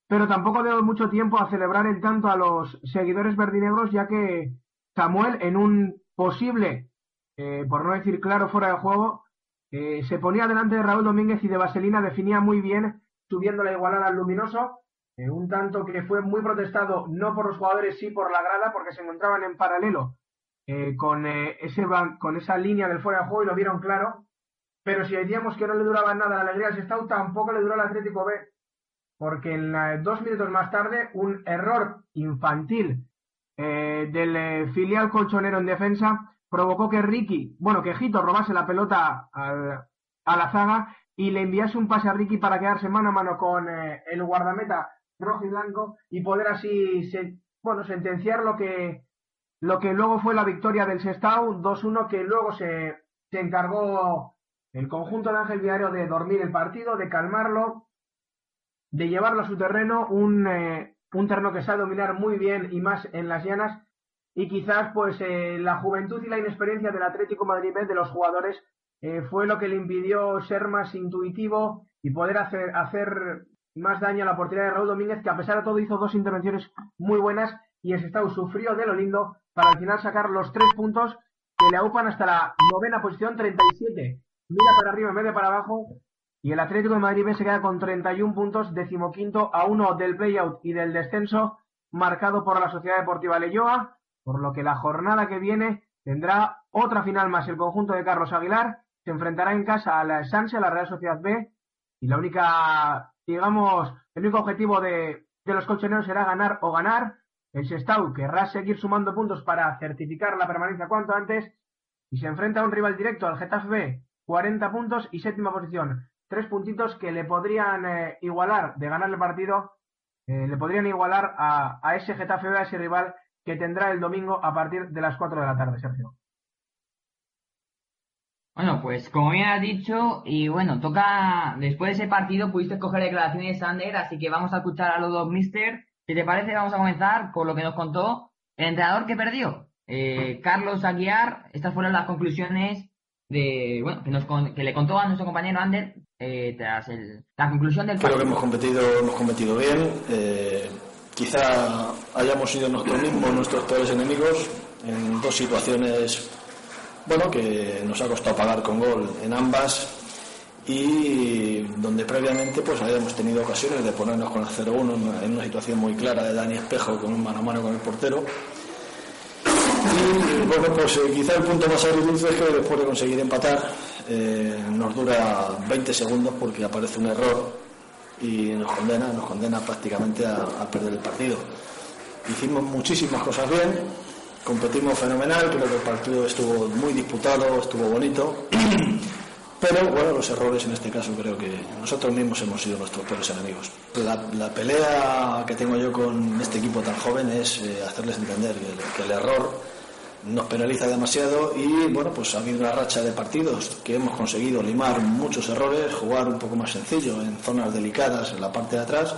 pero tampoco dio mucho tiempo a celebrar el tanto a los seguidores verdinegros, ya que Samuel, en un posible, eh, por no decir claro, fuera de juego, eh, se ponía delante de Raúl Domínguez y de Vaselina definía muy bien, subiendo la igualada al luminoso, eh, un tanto que fue muy protestado no por los jugadores, sí por la grada, porque se encontraban en paralelo con, ese, con esa línea del fuera de juego y lo vieron claro. Pero si decíamos que no le duraba nada la alegría al Sestao, tampoco le duró al Atlético B, porque en la- dos minutos más tarde, un error infantil eh, del eh, filial colchonero en defensa provocó que Ricky, bueno, que Jito robase la pelota al- a la zaga y le enviase un pase a Ricky para quedarse mano a mano con eh, el guardameta rojo y blanco y poder así, se- bueno, sentenciar lo que, lo que luego fue la victoria del Sestao 2-1 que luego se, se encargó el conjunto de Ángel Diario de dormir el partido, de calmarlo, de llevarlo a su terreno, un, eh, un terreno que sabe dominar muy bien y más en las llanas y quizás pues eh, la juventud y la inexperiencia del Atlético Madrid de los jugadores eh, fue lo que le impidió ser más intuitivo y poder hacer, hacer más daño a la portería de Raúl Domínguez, que a pesar de todo hizo dos intervenciones muy buenas y el Sestao sufrió de lo lindo para al final sacar los tres puntos que le aupan hasta la novena posición, 37. Mira para arriba, media para abajo. Y el Atlético de Madrid B se queda con 31 puntos, decimoquinto a uno del playout y del descenso, marcado por la Sociedad Deportiva Leyoa, por lo que la jornada que viene tendrá otra final más. El conjunto de Carlos Aguilar se enfrentará en casa a la Sanse, a la Real Sociedad B, y la única, digamos, el único objetivo de, de los colchoneros será ganar o ganar. El Sestau querrá seguir sumando puntos para certificar la permanencia cuanto antes y se enfrenta a un rival directo al Getafe B, 40 puntos y séptima posición. Tres puntitos que le podrían eh, igualar de ganar el partido, eh, le podrían igualar a, a ese Getafe a ese rival que tendrá el domingo a partir de las 4 de la tarde, Sergio. Bueno, pues como bien has dicho, y bueno, toca, después de ese partido pudiste coger declaraciones de Sander, así que vamos a escuchar a los dos mister. Si te parece, vamos a comenzar por lo que nos contó el entrenador que perdió, eh, Carlos Aguiar. Estas fueron las conclusiones de, bueno, que, nos, que le contó a nuestro compañero Ander eh, tras el, la conclusión del Creo que partido. hemos competido, hemos competido bien. eh, quizá hayamos sido nosotros mismos nuestros peores enemigos en dos situaciones, bueno, que nos ha costado pagar con gol en ambas y donde previamente pues habíamos tenido ocasiones de ponernos con el 0-1 en una- en una situación muy clara de Dani Espejo con un mano a mano con el portero. Y bueno, pues eh, quizá el punto más agridulce es que después de conseguir empatar eh, nos dura 20 segundos porque aparece un error y nos condena, nos condena prácticamente a, a perder el partido. Hicimos muchísimas cosas bien, competimos fenomenal, creo que el partido estuvo muy disputado, estuvo bonito *clears throat* Pero bueno, los errores en este caso creo que nosotros mismos hemos sido nuestros peores enemigos. La, la pelea que tengo yo con este equipo tan joven es eh, hacerles entender que el, que el error nos penaliza demasiado y bueno, pues ha habido una racha de partidos que hemos conseguido limar muchos errores, jugar un poco más sencillo en zonas delicadas en la parte de atrás.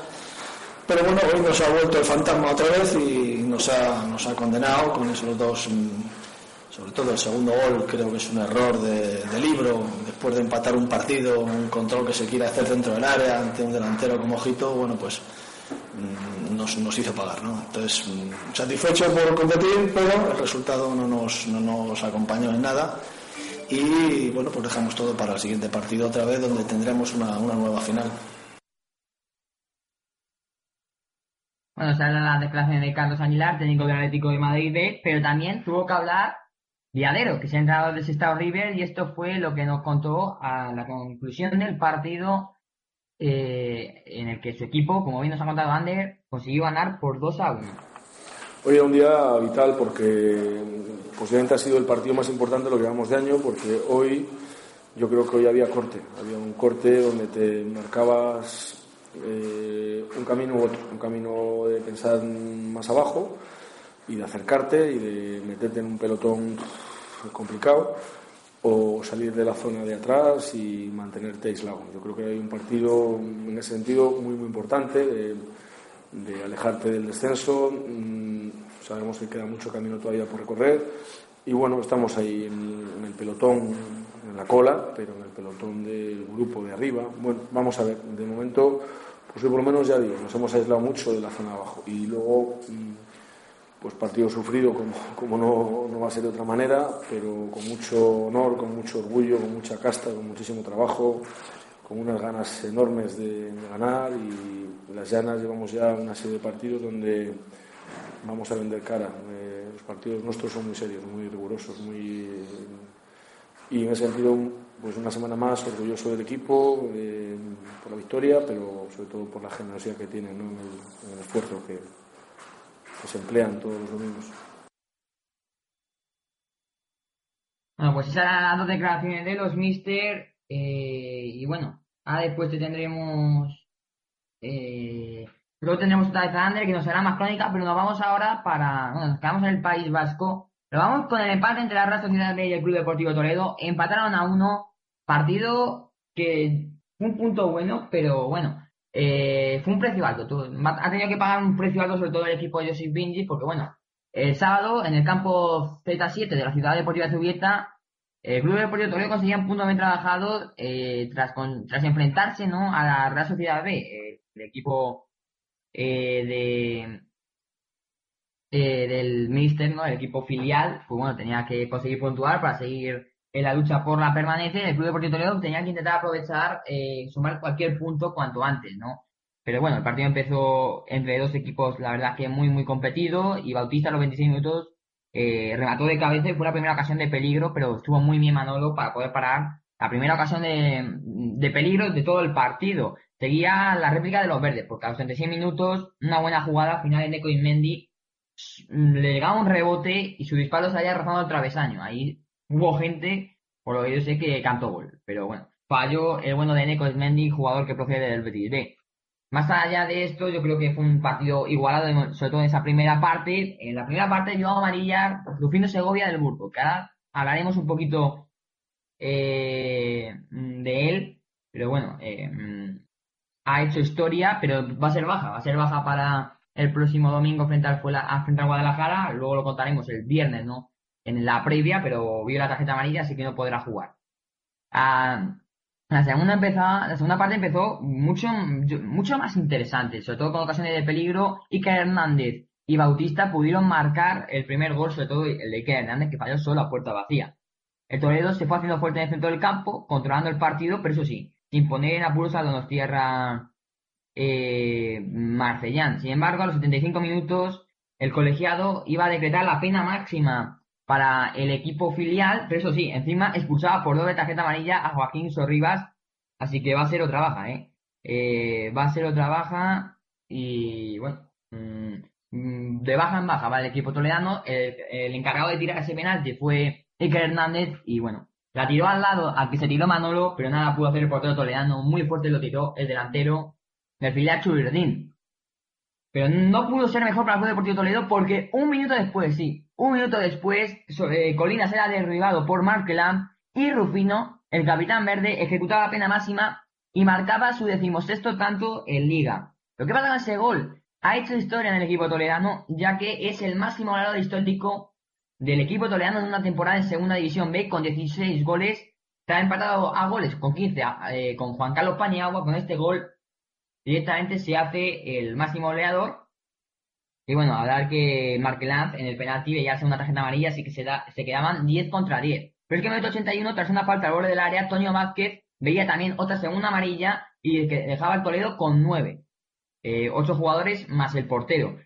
Pero bueno, hoy nos ha vuelto el fantasma otra vez y nos ha, nos ha condenado con esos dos, mm, sobre todo el segundo gol, creo que es un error de, de libro, después de empatar un partido, un control que se quiere hacer dentro del área ante un delantero como Ojito, bueno, pues mm, nos, nos hizo pagar, ¿no? Entonces, mm, satisfecho por competir, pero el resultado no nos, no nos acompañó en nada. Y bueno, pues dejamos todo para el siguiente partido otra vez, donde tendremos una, una nueva final. Bueno, de las declaraciones de Carlos Aguilar, técnico del Atlético de Madrid pero también tuvo que hablar Viadero, que se ha entrado del Sestao River, y esto fue lo que nos contó a la conclusión del partido eh, en el que su equipo, como bien nos ha contado Ander, consiguió ganar por 2 a 1. Hoy era un día vital porque posiblemente ha sido el partido más importante de lo que llevamos de año, porque hoy yo creo que hoy había corte, había un corte donde te marcabas eh, un camino u otro, un camino de pensar más abajo y de acercarte y de meterte en un pelotón complicado o salir de la zona de atrás y mantenerte aislado. Yo creo que hay un partido en ese sentido muy muy importante de, alejarte del descenso. Mm, Sabemos que queda mucho camino todavía por recorrer y bueno, estamos ahí en, en el pelotón, en la cola, pero en el pelotón del grupo de arriba. Bueno, vamos a ver, de momento, pues hoy por lo menos ya digo, nos hemos aislado mucho de la zona de abajo y luego mm, pues partido sufrido como, no, no va a ser de otra manera, pero con mucho honor, con mucho orgullo, con mucha casta, con muchísimo trabajo, con unas ganas enormes de, de ganar y las llanas llevamos ya una serie de partidos donde vamos a vender cara. Eh, los partidos nuestros son muy serios, muy rigurosos, muy y en ese sentido pues una semana más orgulloso del equipo eh, por la victoria, pero sobre todo por la generosidad que tienen ¿no? en, el, en el esfuerzo que, que se emplean todos los domingos. Bueno, pues esas eran las dos declaraciones de los Mister. eh, y bueno, ahora después te tendremos. Eh, luego tendremos otra vez a Ander que nos hará más crónica, pero nos vamos ahora para. Bueno, nos quedamos en el País Vasco. Pero vamos con el empate entre la Real Sociedad y el Club Deportivo Toledo. Empataron a uno. Partido que un punto bueno, pero bueno. Eh, fue un precio alto. Tú- ha tenido que pagar un precio alto, sobre todo el equipo de Josip Bingi, porque bueno, el sábado, en el campo Z7 de la Ciudad Deportiva de Zubieta, el Club Deportivo Toledo conseguía un punto bien trabajado eh, tras, con- tras enfrentarse ¿no? a la Real Sociedad B, el equipo eh, de eh, del Mister, ¿no? el equipo filial, pues bueno, tenía que conseguir puntuar para seguir en la lucha por la permanencia. El Club Deportivo Toledo tenía que intentar aprovechar, eh, sumar cualquier punto cuanto antes, ¿no? Pero bueno, el partido empezó entre dos equipos, la verdad que muy, muy competido. Y Bautista a los 26 minutos eh, remató de cabeza y fue la primera ocasión de peligro, pero estuvo muy bien Manolo para poder parar la primera ocasión de, de peligro de todo el partido. Seguía la réplica de los verdes, porque a los 36 minutos, una buena jugada final de Neco y Mendy le llegaba un rebote y su disparo salía rozando el travesaño. Ahí hubo gente, por lo que yo sé, que cantó gol. Pero bueno, falló el bueno de Neco Mendy, jugador que procede del Betis B. Más allá de esto, yo creo que fue un partido igualado, sobre todo en esa primera parte. En la primera parte, Joao Amarilla, Rufino Segovia del Burgo, que ahora hablaremos un poquito eh, de él. Pero bueno, eh, ha hecho historia, pero va a ser baja. Va a ser baja para el próximo domingo frente al, a- frente al Guadalajara. Luego lo contaremos el viernes, ¿no? En la previa, pero vio la tarjeta amarilla, así que no podrá jugar. Ah, la segunda empezó, la segunda parte empezó mucho, mucho más interesante, sobre todo con ocasiones de peligro. Iker Hernández y Bautista pudieron marcar el primer gol, sobre todo el de Iker Hernández, que falló solo a puerta vacía. El Toledo se fue haciendo fuerte en el centro del campo, controlando el partido, pero eso sí, sin poner en apuros a Donostierra eh, Marcellán. Sin embargo, a los 75 minutos, el colegiado iba a decretar la pena máxima para el equipo filial, pero eso sí, encima expulsaba por doble tarjeta amarilla a Joaquín Sorribas, así que va a ser otra baja, ¿eh? Eh, va a ser otra baja y bueno, mm, mm, de baja en baja va el equipo toledano. El, encargado de tirar ese penalti fue Iker Hernández y bueno, La tiró al lado al que se tiró Manolo, pero nada pudo hacer el portero toledano. Muy fuerte lo tiró el delantero del filial Chuberdín. Pero no pudo ser mejor para el Club Deportivo Toledo porque un minuto después, sí, un minuto después, eh, Colinas era derribado por Markelam y Rufino, el capitán verde, ejecutaba pena máxima y marcaba su decimosexto tanto en Liga. Lo que pasa con ese gol ha hecho historia en el equipo toledano, ya que es el máximo goleador histórico del equipo toledano en una temporada en Segunda División B con 16 goles. Está empatado a goles con 15 eh, con Juan Carlos Paniagua. Con este gol directamente se hace el máximo goleador. Y bueno, hablar que Markelanz en el penalti veía una tarjeta amarilla, así que se, da, se quedaban 10 contra 10. Pero es que en el minuto 81, tras una falta al borde del área, Antonio Vázquez veía también otra segunda amarilla y que dejaba el Toledo con 9. Eh, 8 jugadores más el portero.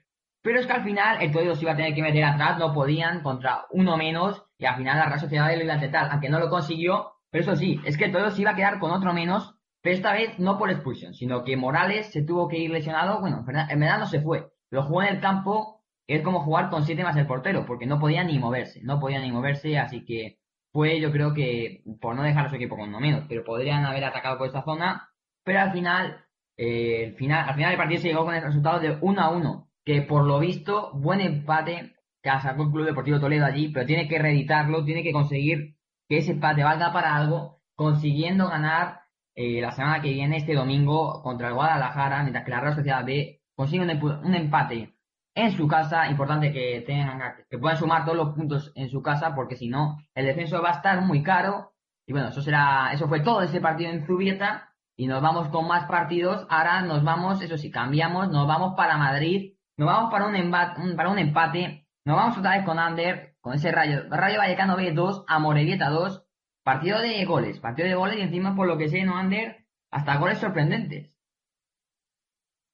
Pero es que al final el Toledo se iba a tener que meter atrás, no podían contra uno menos y al final la Real Sociedad lo iba a intentar, aunque no lo consiguió. Pero eso sí, es que el Toledo se iba a quedar con otro menos, pero esta vez no por expulsión, sino que Morales se tuvo que ir lesionado. Bueno, en verdad, no se fue. Lo jugó en el campo, es como jugar con 7 más el portero, porque no podía ni moverse, no podía ni moverse, así que fue yo creo que por no dejar a su equipo con uno menos, pero podrían haber atacado por esta zona, pero al final, eh, el final, al final del partido se llegó con el resultado de 1 a 1, que por lo visto, buen empate que sacó el Club Deportivo Toledo allí, pero tiene que reeditarlo, tiene que conseguir que ese empate valga para algo, consiguiendo ganar eh, la semana que viene, este domingo, contra el Guadalajara, mientras que la Real Sociedad B consigue un, un empate en su casa, importante que tengan, que puedan sumar todos los puntos en su casa, porque si no, el descenso va a estar muy caro. Y bueno, eso será, eso fue todo ese partido en Zubieta, y nos vamos con más partidos. Ahora nos vamos, eso sí, cambiamos, nos vamos para Madrid, nos vamos para un, emba- un- para un empate, nos vamos otra vez con Ander, con ese Rayo, Rayo Vallecano B2, Amorebieta 2, partido de goles, partido de goles y encima por lo que sé, no Ander, hasta goles sorprendentes.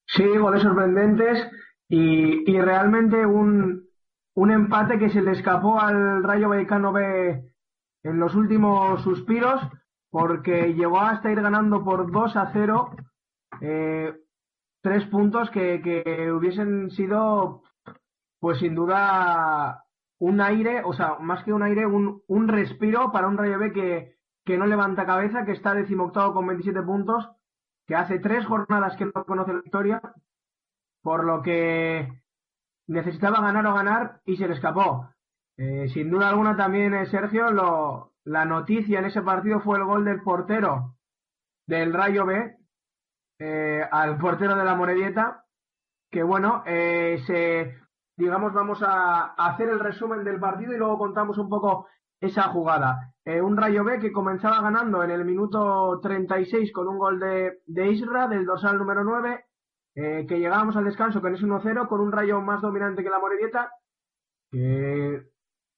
Sí, goles sorprendentes y, y realmente un, un empate que se le escapó al Rayo Vallecano B en los últimos suspiros porque llegó hasta ir ganando por 2 a 0 eh, tres puntos que, que hubiesen sido pues sin duda un aire, o sea, más que un aire, un, un respiro para un Rayo B que, que no levanta cabeza, que está decimoctavo con 27 puntos, que hace tres jornadas que no conoce la victoria, por lo que necesitaba ganar o ganar y se le escapó. Eh, sin duda alguna también, eh, Sergio, lo, la noticia en ese partido fue el gol del portero del Rayo B eh, al portero de la Morevieta, que bueno, eh, se, digamos, vamos a, hacer el resumen del partido y luego contamos un poco esa jugada. Eh, un Rayo B que comenzaba ganando en el minuto 36 con un gol de, de Isra, del dorsal número 9, eh, que llegábamos al descanso con ese 1-0, con un Rayo más dominante que la Morevieta, que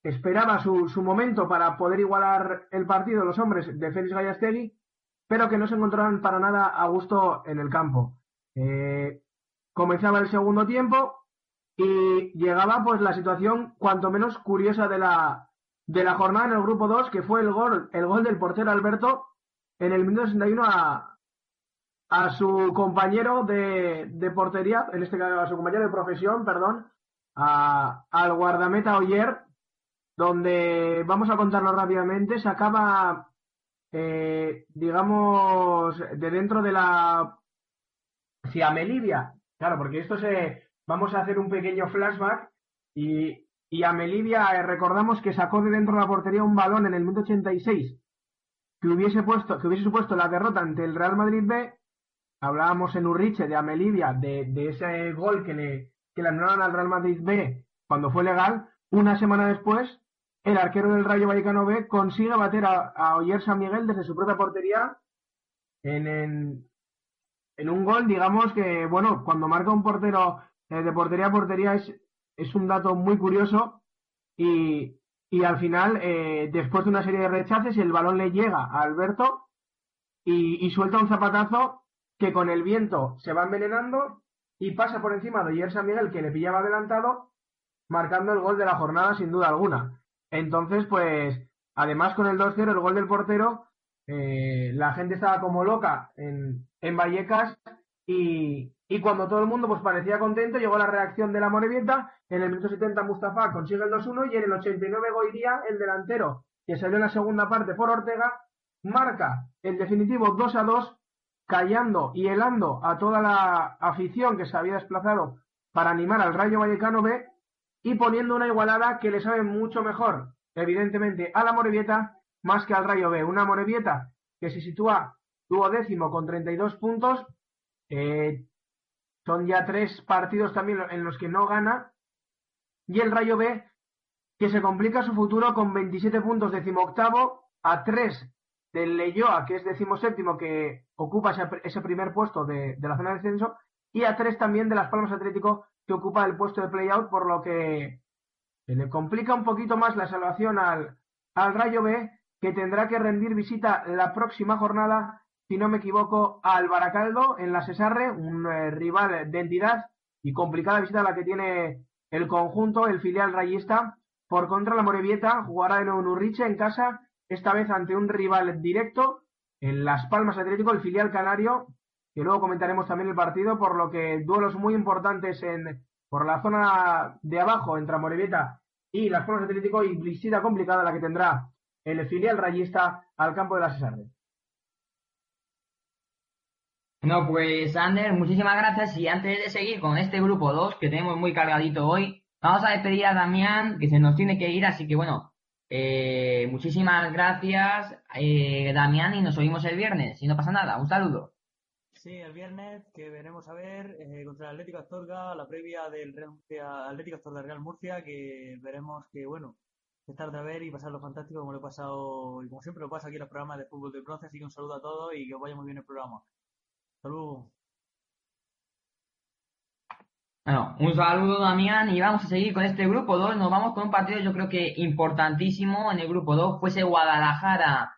esperaba su, su momento para poder igualar el partido los hombres de Félix Gallastegui, pero que no se encontraban para nada a gusto en el campo. Eh, comenzaba el segundo tiempo y llegaba pues la situación cuanto menos curiosa de la, de la jornada en el grupo 2, que fue el gol, el gol del portero Alberto en el minuto 61 a, a su compañero de, de portería, en este caso a su compañero de profesión, perdón, a, al guardameta Oyer, donde vamos a contarlo rápidamente, sacaba, eh, digamos, de dentro de la... Si a Melivia, claro, porque esto se... Vamos a hacer un pequeño flashback y, y a Melivia eh, recordamos que sacó de dentro de la portería un balón en el minuto 86 que hubiese puesto, que hubiese supuesto la derrota ante el Real Madrid B. Hablábamos en Urriche de Amelivia, de, de ese gol que le, que le anularon al Real Madrid B cuando fue legal. Una semana después, el arquero del Rayo Vallecano B consigue bater a, a Oyer San Miguel desde su propia portería en, en, en un gol, digamos que, bueno, cuando marca un portero de portería a portería es, es un dato muy curioso y, y al final, eh, después de una serie de rechaces, el balón le llega a Alberto y, suelta un zapatazo que con el viento se va envenenando y pasa por encima de Oyer San Miguel, que le pillaba adelantado, marcando el gol de la jornada sin duda alguna. Entonces, pues, además con el 2-0, el gol del portero, eh, la gente estaba como loca en, en Vallecas y, cuando todo el mundo pues parecía contento, llegó la reacción de la Morevieta, en el minuto 70 Mustafa consigue el 2-1 y en el 89 Goiría, el delantero que salió en la segunda parte por Ortega, marca el definitivo 2 a 2, callando y helando a toda la afición que se había desplazado para animar al Rayo Vallecano B y poniendo una igualada que le sabe mucho mejor, evidentemente, a la Morevieta más que al Rayo B. Una Morevieta que se sitúa duodécimo con 32 puntos. Eh, son ya tres partidos también en los que no gana. Y el Rayo B que se complica su futuro con 27 puntos decimoctavo a 3 del Leyoa, que es decimoséptimo, que ocupa ese, ese primer puesto de, la zona de descenso, y a 3 también de Las Palmas Atlético, que ocupa el puesto de playout, por lo que se le complica un poquito más la salvación al, al Rayo B, que tendrá que rendir visita la próxima jornada, si no me equivoco, al Baracaldo en la Cesarre, un eh, rival de entidad y complicada visita la que tiene el conjunto, el filial rayista. Por contra, la Morevieta jugará en Urriche en casa, esta vez ante un rival directo, en Las Palmas Atlético, el filial canario, que luego comentaremos también el partido, por lo que duelos muy importantes en por la zona de abajo entre Morevieta y Las Palmas Atlético y visita complicada la que tendrá el filial rayista al campo de la Cesarre. No, pues Ander, muchísimas gracias. Y antes de seguir con este grupo 2 que tenemos muy cargadito hoy, vamos a despedir a Damián que se nos tiene que ir, así que bueno, eh, muchísimas gracias eh, Damián y nos oímos el viernes, si no pasa nada, un saludo. Sí, el viernes que veremos a ver eh, contra el Atlético Astorga, la previa del Real Murcia, Atlético Astorga Real Murcia, que veremos que bueno, estar de ver y pasarlo fantástico como lo he pasado y como siempre lo pasa aquí en los programas de fútbol de bronce, así que un saludo a todos y que os vaya muy bien el programa. Saludos. Bueno, un saludo Damián y vamos a seguir con este grupo 2. Nos vamos con un partido yo creo que importantísimo en el grupo 2. Fue ese Guadalajara,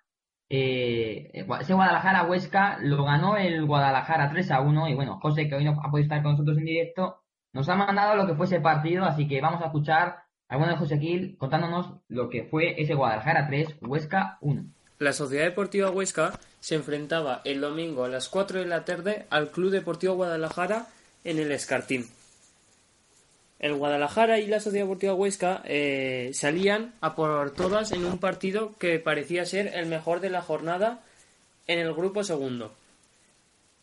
eh, ese Guadalajara Huesca, lo ganó el Guadalajara 3 a 1 y bueno, José que hoy no ha podido estar con nosotros en directo, nos ha mandado lo que fue ese partido, así que vamos a escuchar al bueno de José Gil contándonos lo que fue ese Guadalajara 3, Huesca 1. La Sociedad Deportiva Huesca se enfrentaba el domingo a las 4 de la tarde al Club Deportivo Guadalajara en el Escartín. El Guadalajara y la Sociedad Deportiva Huesca eh, salían a por todas en un partido que parecía ser el mejor de la jornada en el grupo segundo.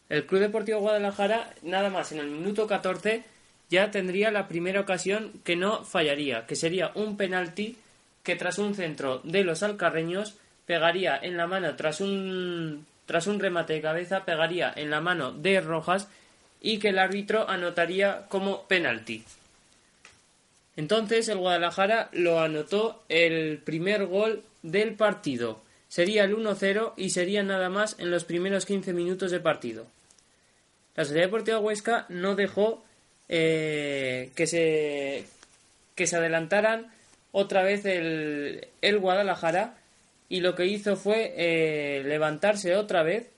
El Club Deportivo Guadalajara, nada más en el minuto 14, ya tendría la primera ocasión que no fallaría, que sería un penalti que tras un centro de los alcarreños pegaría en la mano tras un tras un remate de cabeza pegaría en la mano de Rojas y que el árbitro anotaría como penalti. Entonces el Guadalajara lo anotó el primer gol del partido. Sería el 1-0 y sería nada más en los primeros 15 minutos de partido. La Sociedad Deportiva Huesca no dejó eh, que, se, que se adelantaran otra vez el, el Guadalajara y lo que hizo fue eh, levantarse otra vez,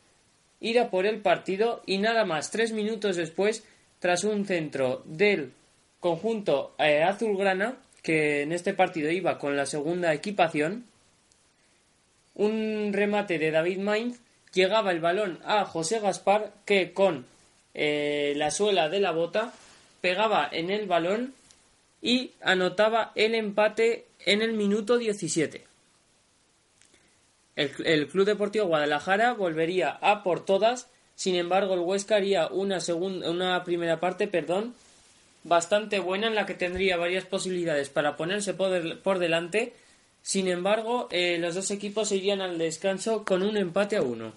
ir a por el partido y nada más tres minutos después, tras un centro del conjunto eh, azulgrana, que en este partido iba con la segunda equipación, un remate de David Mainz, llegaba el balón a José Gaspar, que con eh, la suela de la bota pegaba en el balón y anotaba el empate en el minuto 17. El, el, Club Deportivo Guadalajara volvería a por todas, sin embargo el Huesca haría una, segunda, una primera parte perdón, bastante buena en la que tendría varias posibilidades para ponerse por, delante, sin embargo eh, los dos equipos irían al descanso con un empate a uno.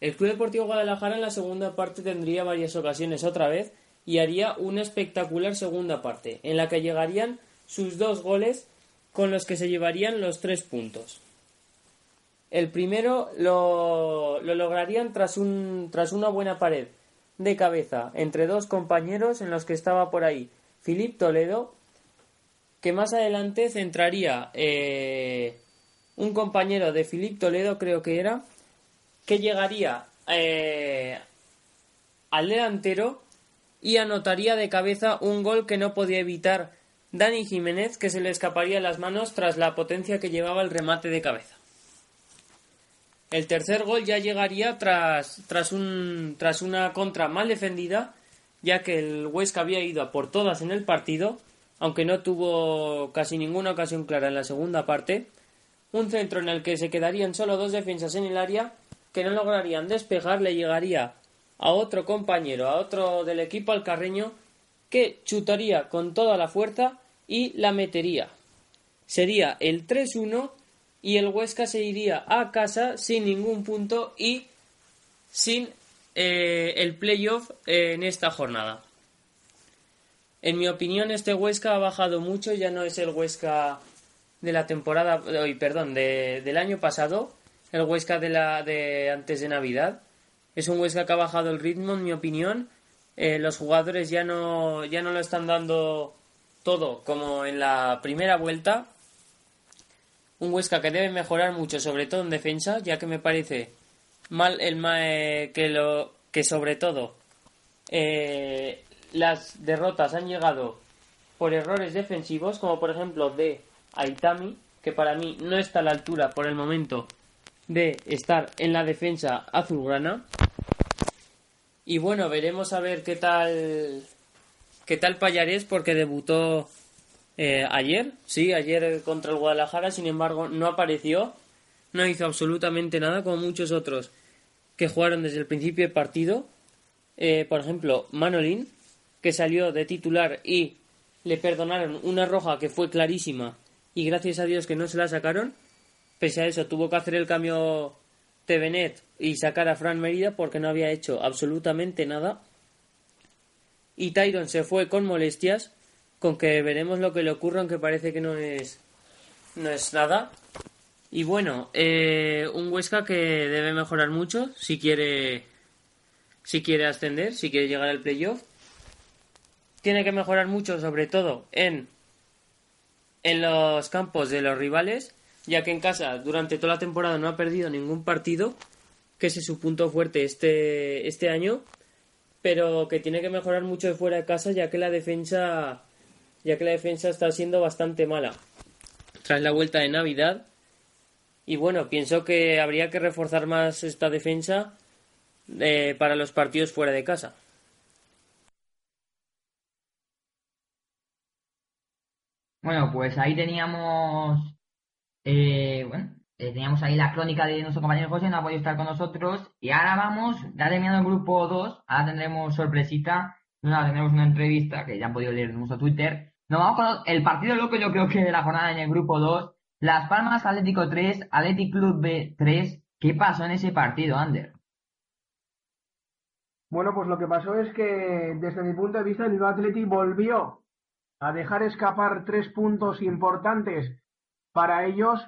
El Club Deportivo Guadalajara en la segunda parte tendría varias ocasiones otra vez y haría una espectacular segunda parte, en la que llegarían sus dos goles con los que se llevarían los tres puntos. El primero lo, lo lograrían tras, un, tras una buena pared de cabeza entre dos compañeros en los que estaba por ahí Filip Toledo, que más adelante centraría eh, un compañero de Filip Toledo, creo que era, que llegaría eh, al delantero y anotaría de cabeza un gol que no podía evitar Dani Jiménez, que se le escaparía las manos tras la potencia que llevaba el remate de cabeza. El tercer gol ya llegaría tras, tras, un, tras una contra mal defendida, ya que el Huesca había ido a por todas en el partido, aunque no tuvo casi ninguna ocasión clara en la segunda parte. Un centro en el que se quedarían solo dos defensas en el área que no lograrían despejar, le llegaría a otro compañero, a otro del equipo al carreño, que chutaría con toda la fuerza y la metería. Sería el 3-1 y el Huesca se iría a casa sin ningún punto y sin eh, el playoff en esta jornada. En mi opinión, este Huesca ha bajado mucho, ya no es el Huesca de la temporada, hoy, perdón, de, del año pasado, el Huesca de la de antes de Navidad. Es un Huesca que ha bajado el ritmo, en mi opinión. Eh, los jugadores ya no, ya no lo están dando todo como en la primera vuelta. Un Huesca que debe mejorar mucho, sobre todo en defensa, ya que me parece mal el eh, que lo que sobre todo eh, las derrotas han llegado por errores defensivos, como por ejemplo de Aitami, que para mí no está a la altura por el momento de estar en la defensa azulgrana. Y bueno, veremos a ver qué tal qué tal Payarés porque debutó eh, ayer, sí, ayer contra el Guadalajara, sin embargo no apareció, no hizo absolutamente nada como muchos otros que jugaron desde el principio del partido. Eh, por ejemplo, Manolín, que salió de titular y le perdonaron una roja que fue clarísima y gracias a Dios que no se la sacaron. Pese a eso, tuvo que hacer el cambio Tevenet y sacar a Fran Merida porque no había hecho absolutamente nada. Y Tyron se fue con molestias, con que veremos lo que le ocurre, aunque parece que no es, no es nada. Y bueno, eh, un Huesca que debe mejorar mucho si quiere, si quiere ascender, si quiere llegar al playoff tiene que mejorar mucho, sobre todo en, en los campos de los rivales, ya que en casa durante toda la temporada no ha perdido ningún partido, que ese es su punto fuerte este, este año, pero que tiene que mejorar mucho de fuera de casa, ya que la defensa, ya que la defensa está siendo bastante mala tras la vuelta de Navidad. Y bueno, pienso que habría que reforzar más esta defensa eh, para los partidos fuera de casa. Bueno, pues ahí teníamos, eh, bueno, eh, teníamos ahí la crónica de nuestro compañero José, no ha podido estar con nosotros. Y ahora vamos, ya terminado el grupo 2, ahora tendremos sorpresita, ahora tendremos una entrevista que ya han podido leer en nuestro Twitter. Nos vamos con el partido loco, yo creo que de la jornada en el grupo 2. Las Palmas Atlético 3, Athletic Club B 3. ¿Qué pasó en ese partido, Ander? Bueno, pues lo que pasó es que desde mi punto de vista el Athletic volvió a dejar escapar tres puntos importantes para ellos,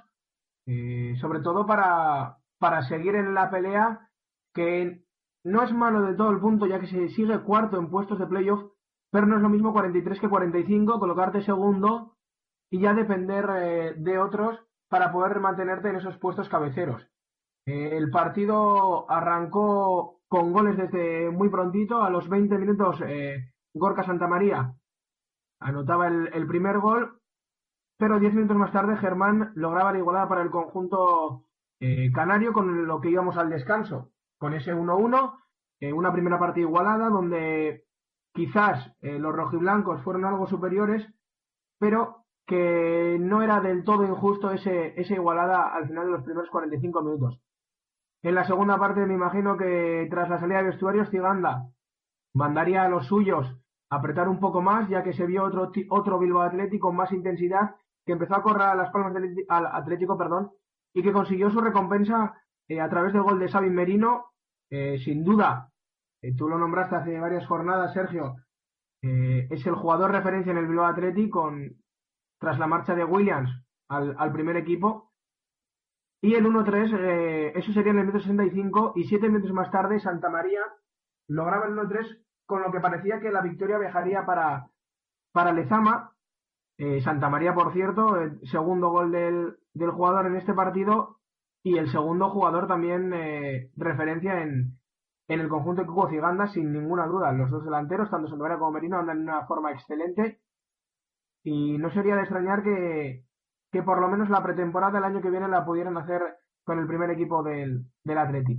eh, sobre todo para, para seguir en la pelea, que no es malo de todo el punto, ya que se sigue cuarto en puestos de playoff, pero no es lo mismo 43 que 45, colocarte segundo y ya depender eh, de otros para poder mantenerte en esos puestos cabeceros. Eh, el partido arrancó con goles desde muy prontito, a los 20 minutos Gorka Santamaría anotaba el, primer gol, pero diez minutos más tarde Germán lograba la igualada para el conjunto eh, canario con lo que íbamos al descanso, con ese 1-1, eh, una primera parte igualada donde quizás eh, los rojiblancos fueron algo superiores, pero que no era del todo injusto ese, esa igualada al final de los primeros 45 minutos. En la segunda parte me imagino que tras la salida de vestuarios Ciganda mandaría a los suyos apretar un poco más, ya que se vio otro, otro Bilbao Atlético con más intensidad, que empezó a correr a las palmas del al Atlético, perdón, y que consiguió su recompensa eh, a través del gol de Xavi Merino, eh, sin duda, eh, tú lo nombraste hace varias jornadas, Sergio, es el jugador referencia en el Bilbao Atlético con, tras la marcha de Williams al, al primer equipo. Y el 1-3, eso sería en el minuto 65, y siete minutos más tarde, Santa María lograba el 1-3 con lo que parecía que la victoria viajaría para, para Lezama. Eh, Santa María, por cierto, el segundo gol del, del, jugador en este partido y el segundo jugador también eh, referencia en, en el conjunto de Cuco Ciganda, sin ninguna duda. Los dos delanteros, tanto Santa María como Merino, andan en una forma excelente y no sería de extrañar que, que por lo menos la pretemporada del año que viene la pudieran hacer con el primer equipo del, del Atleti.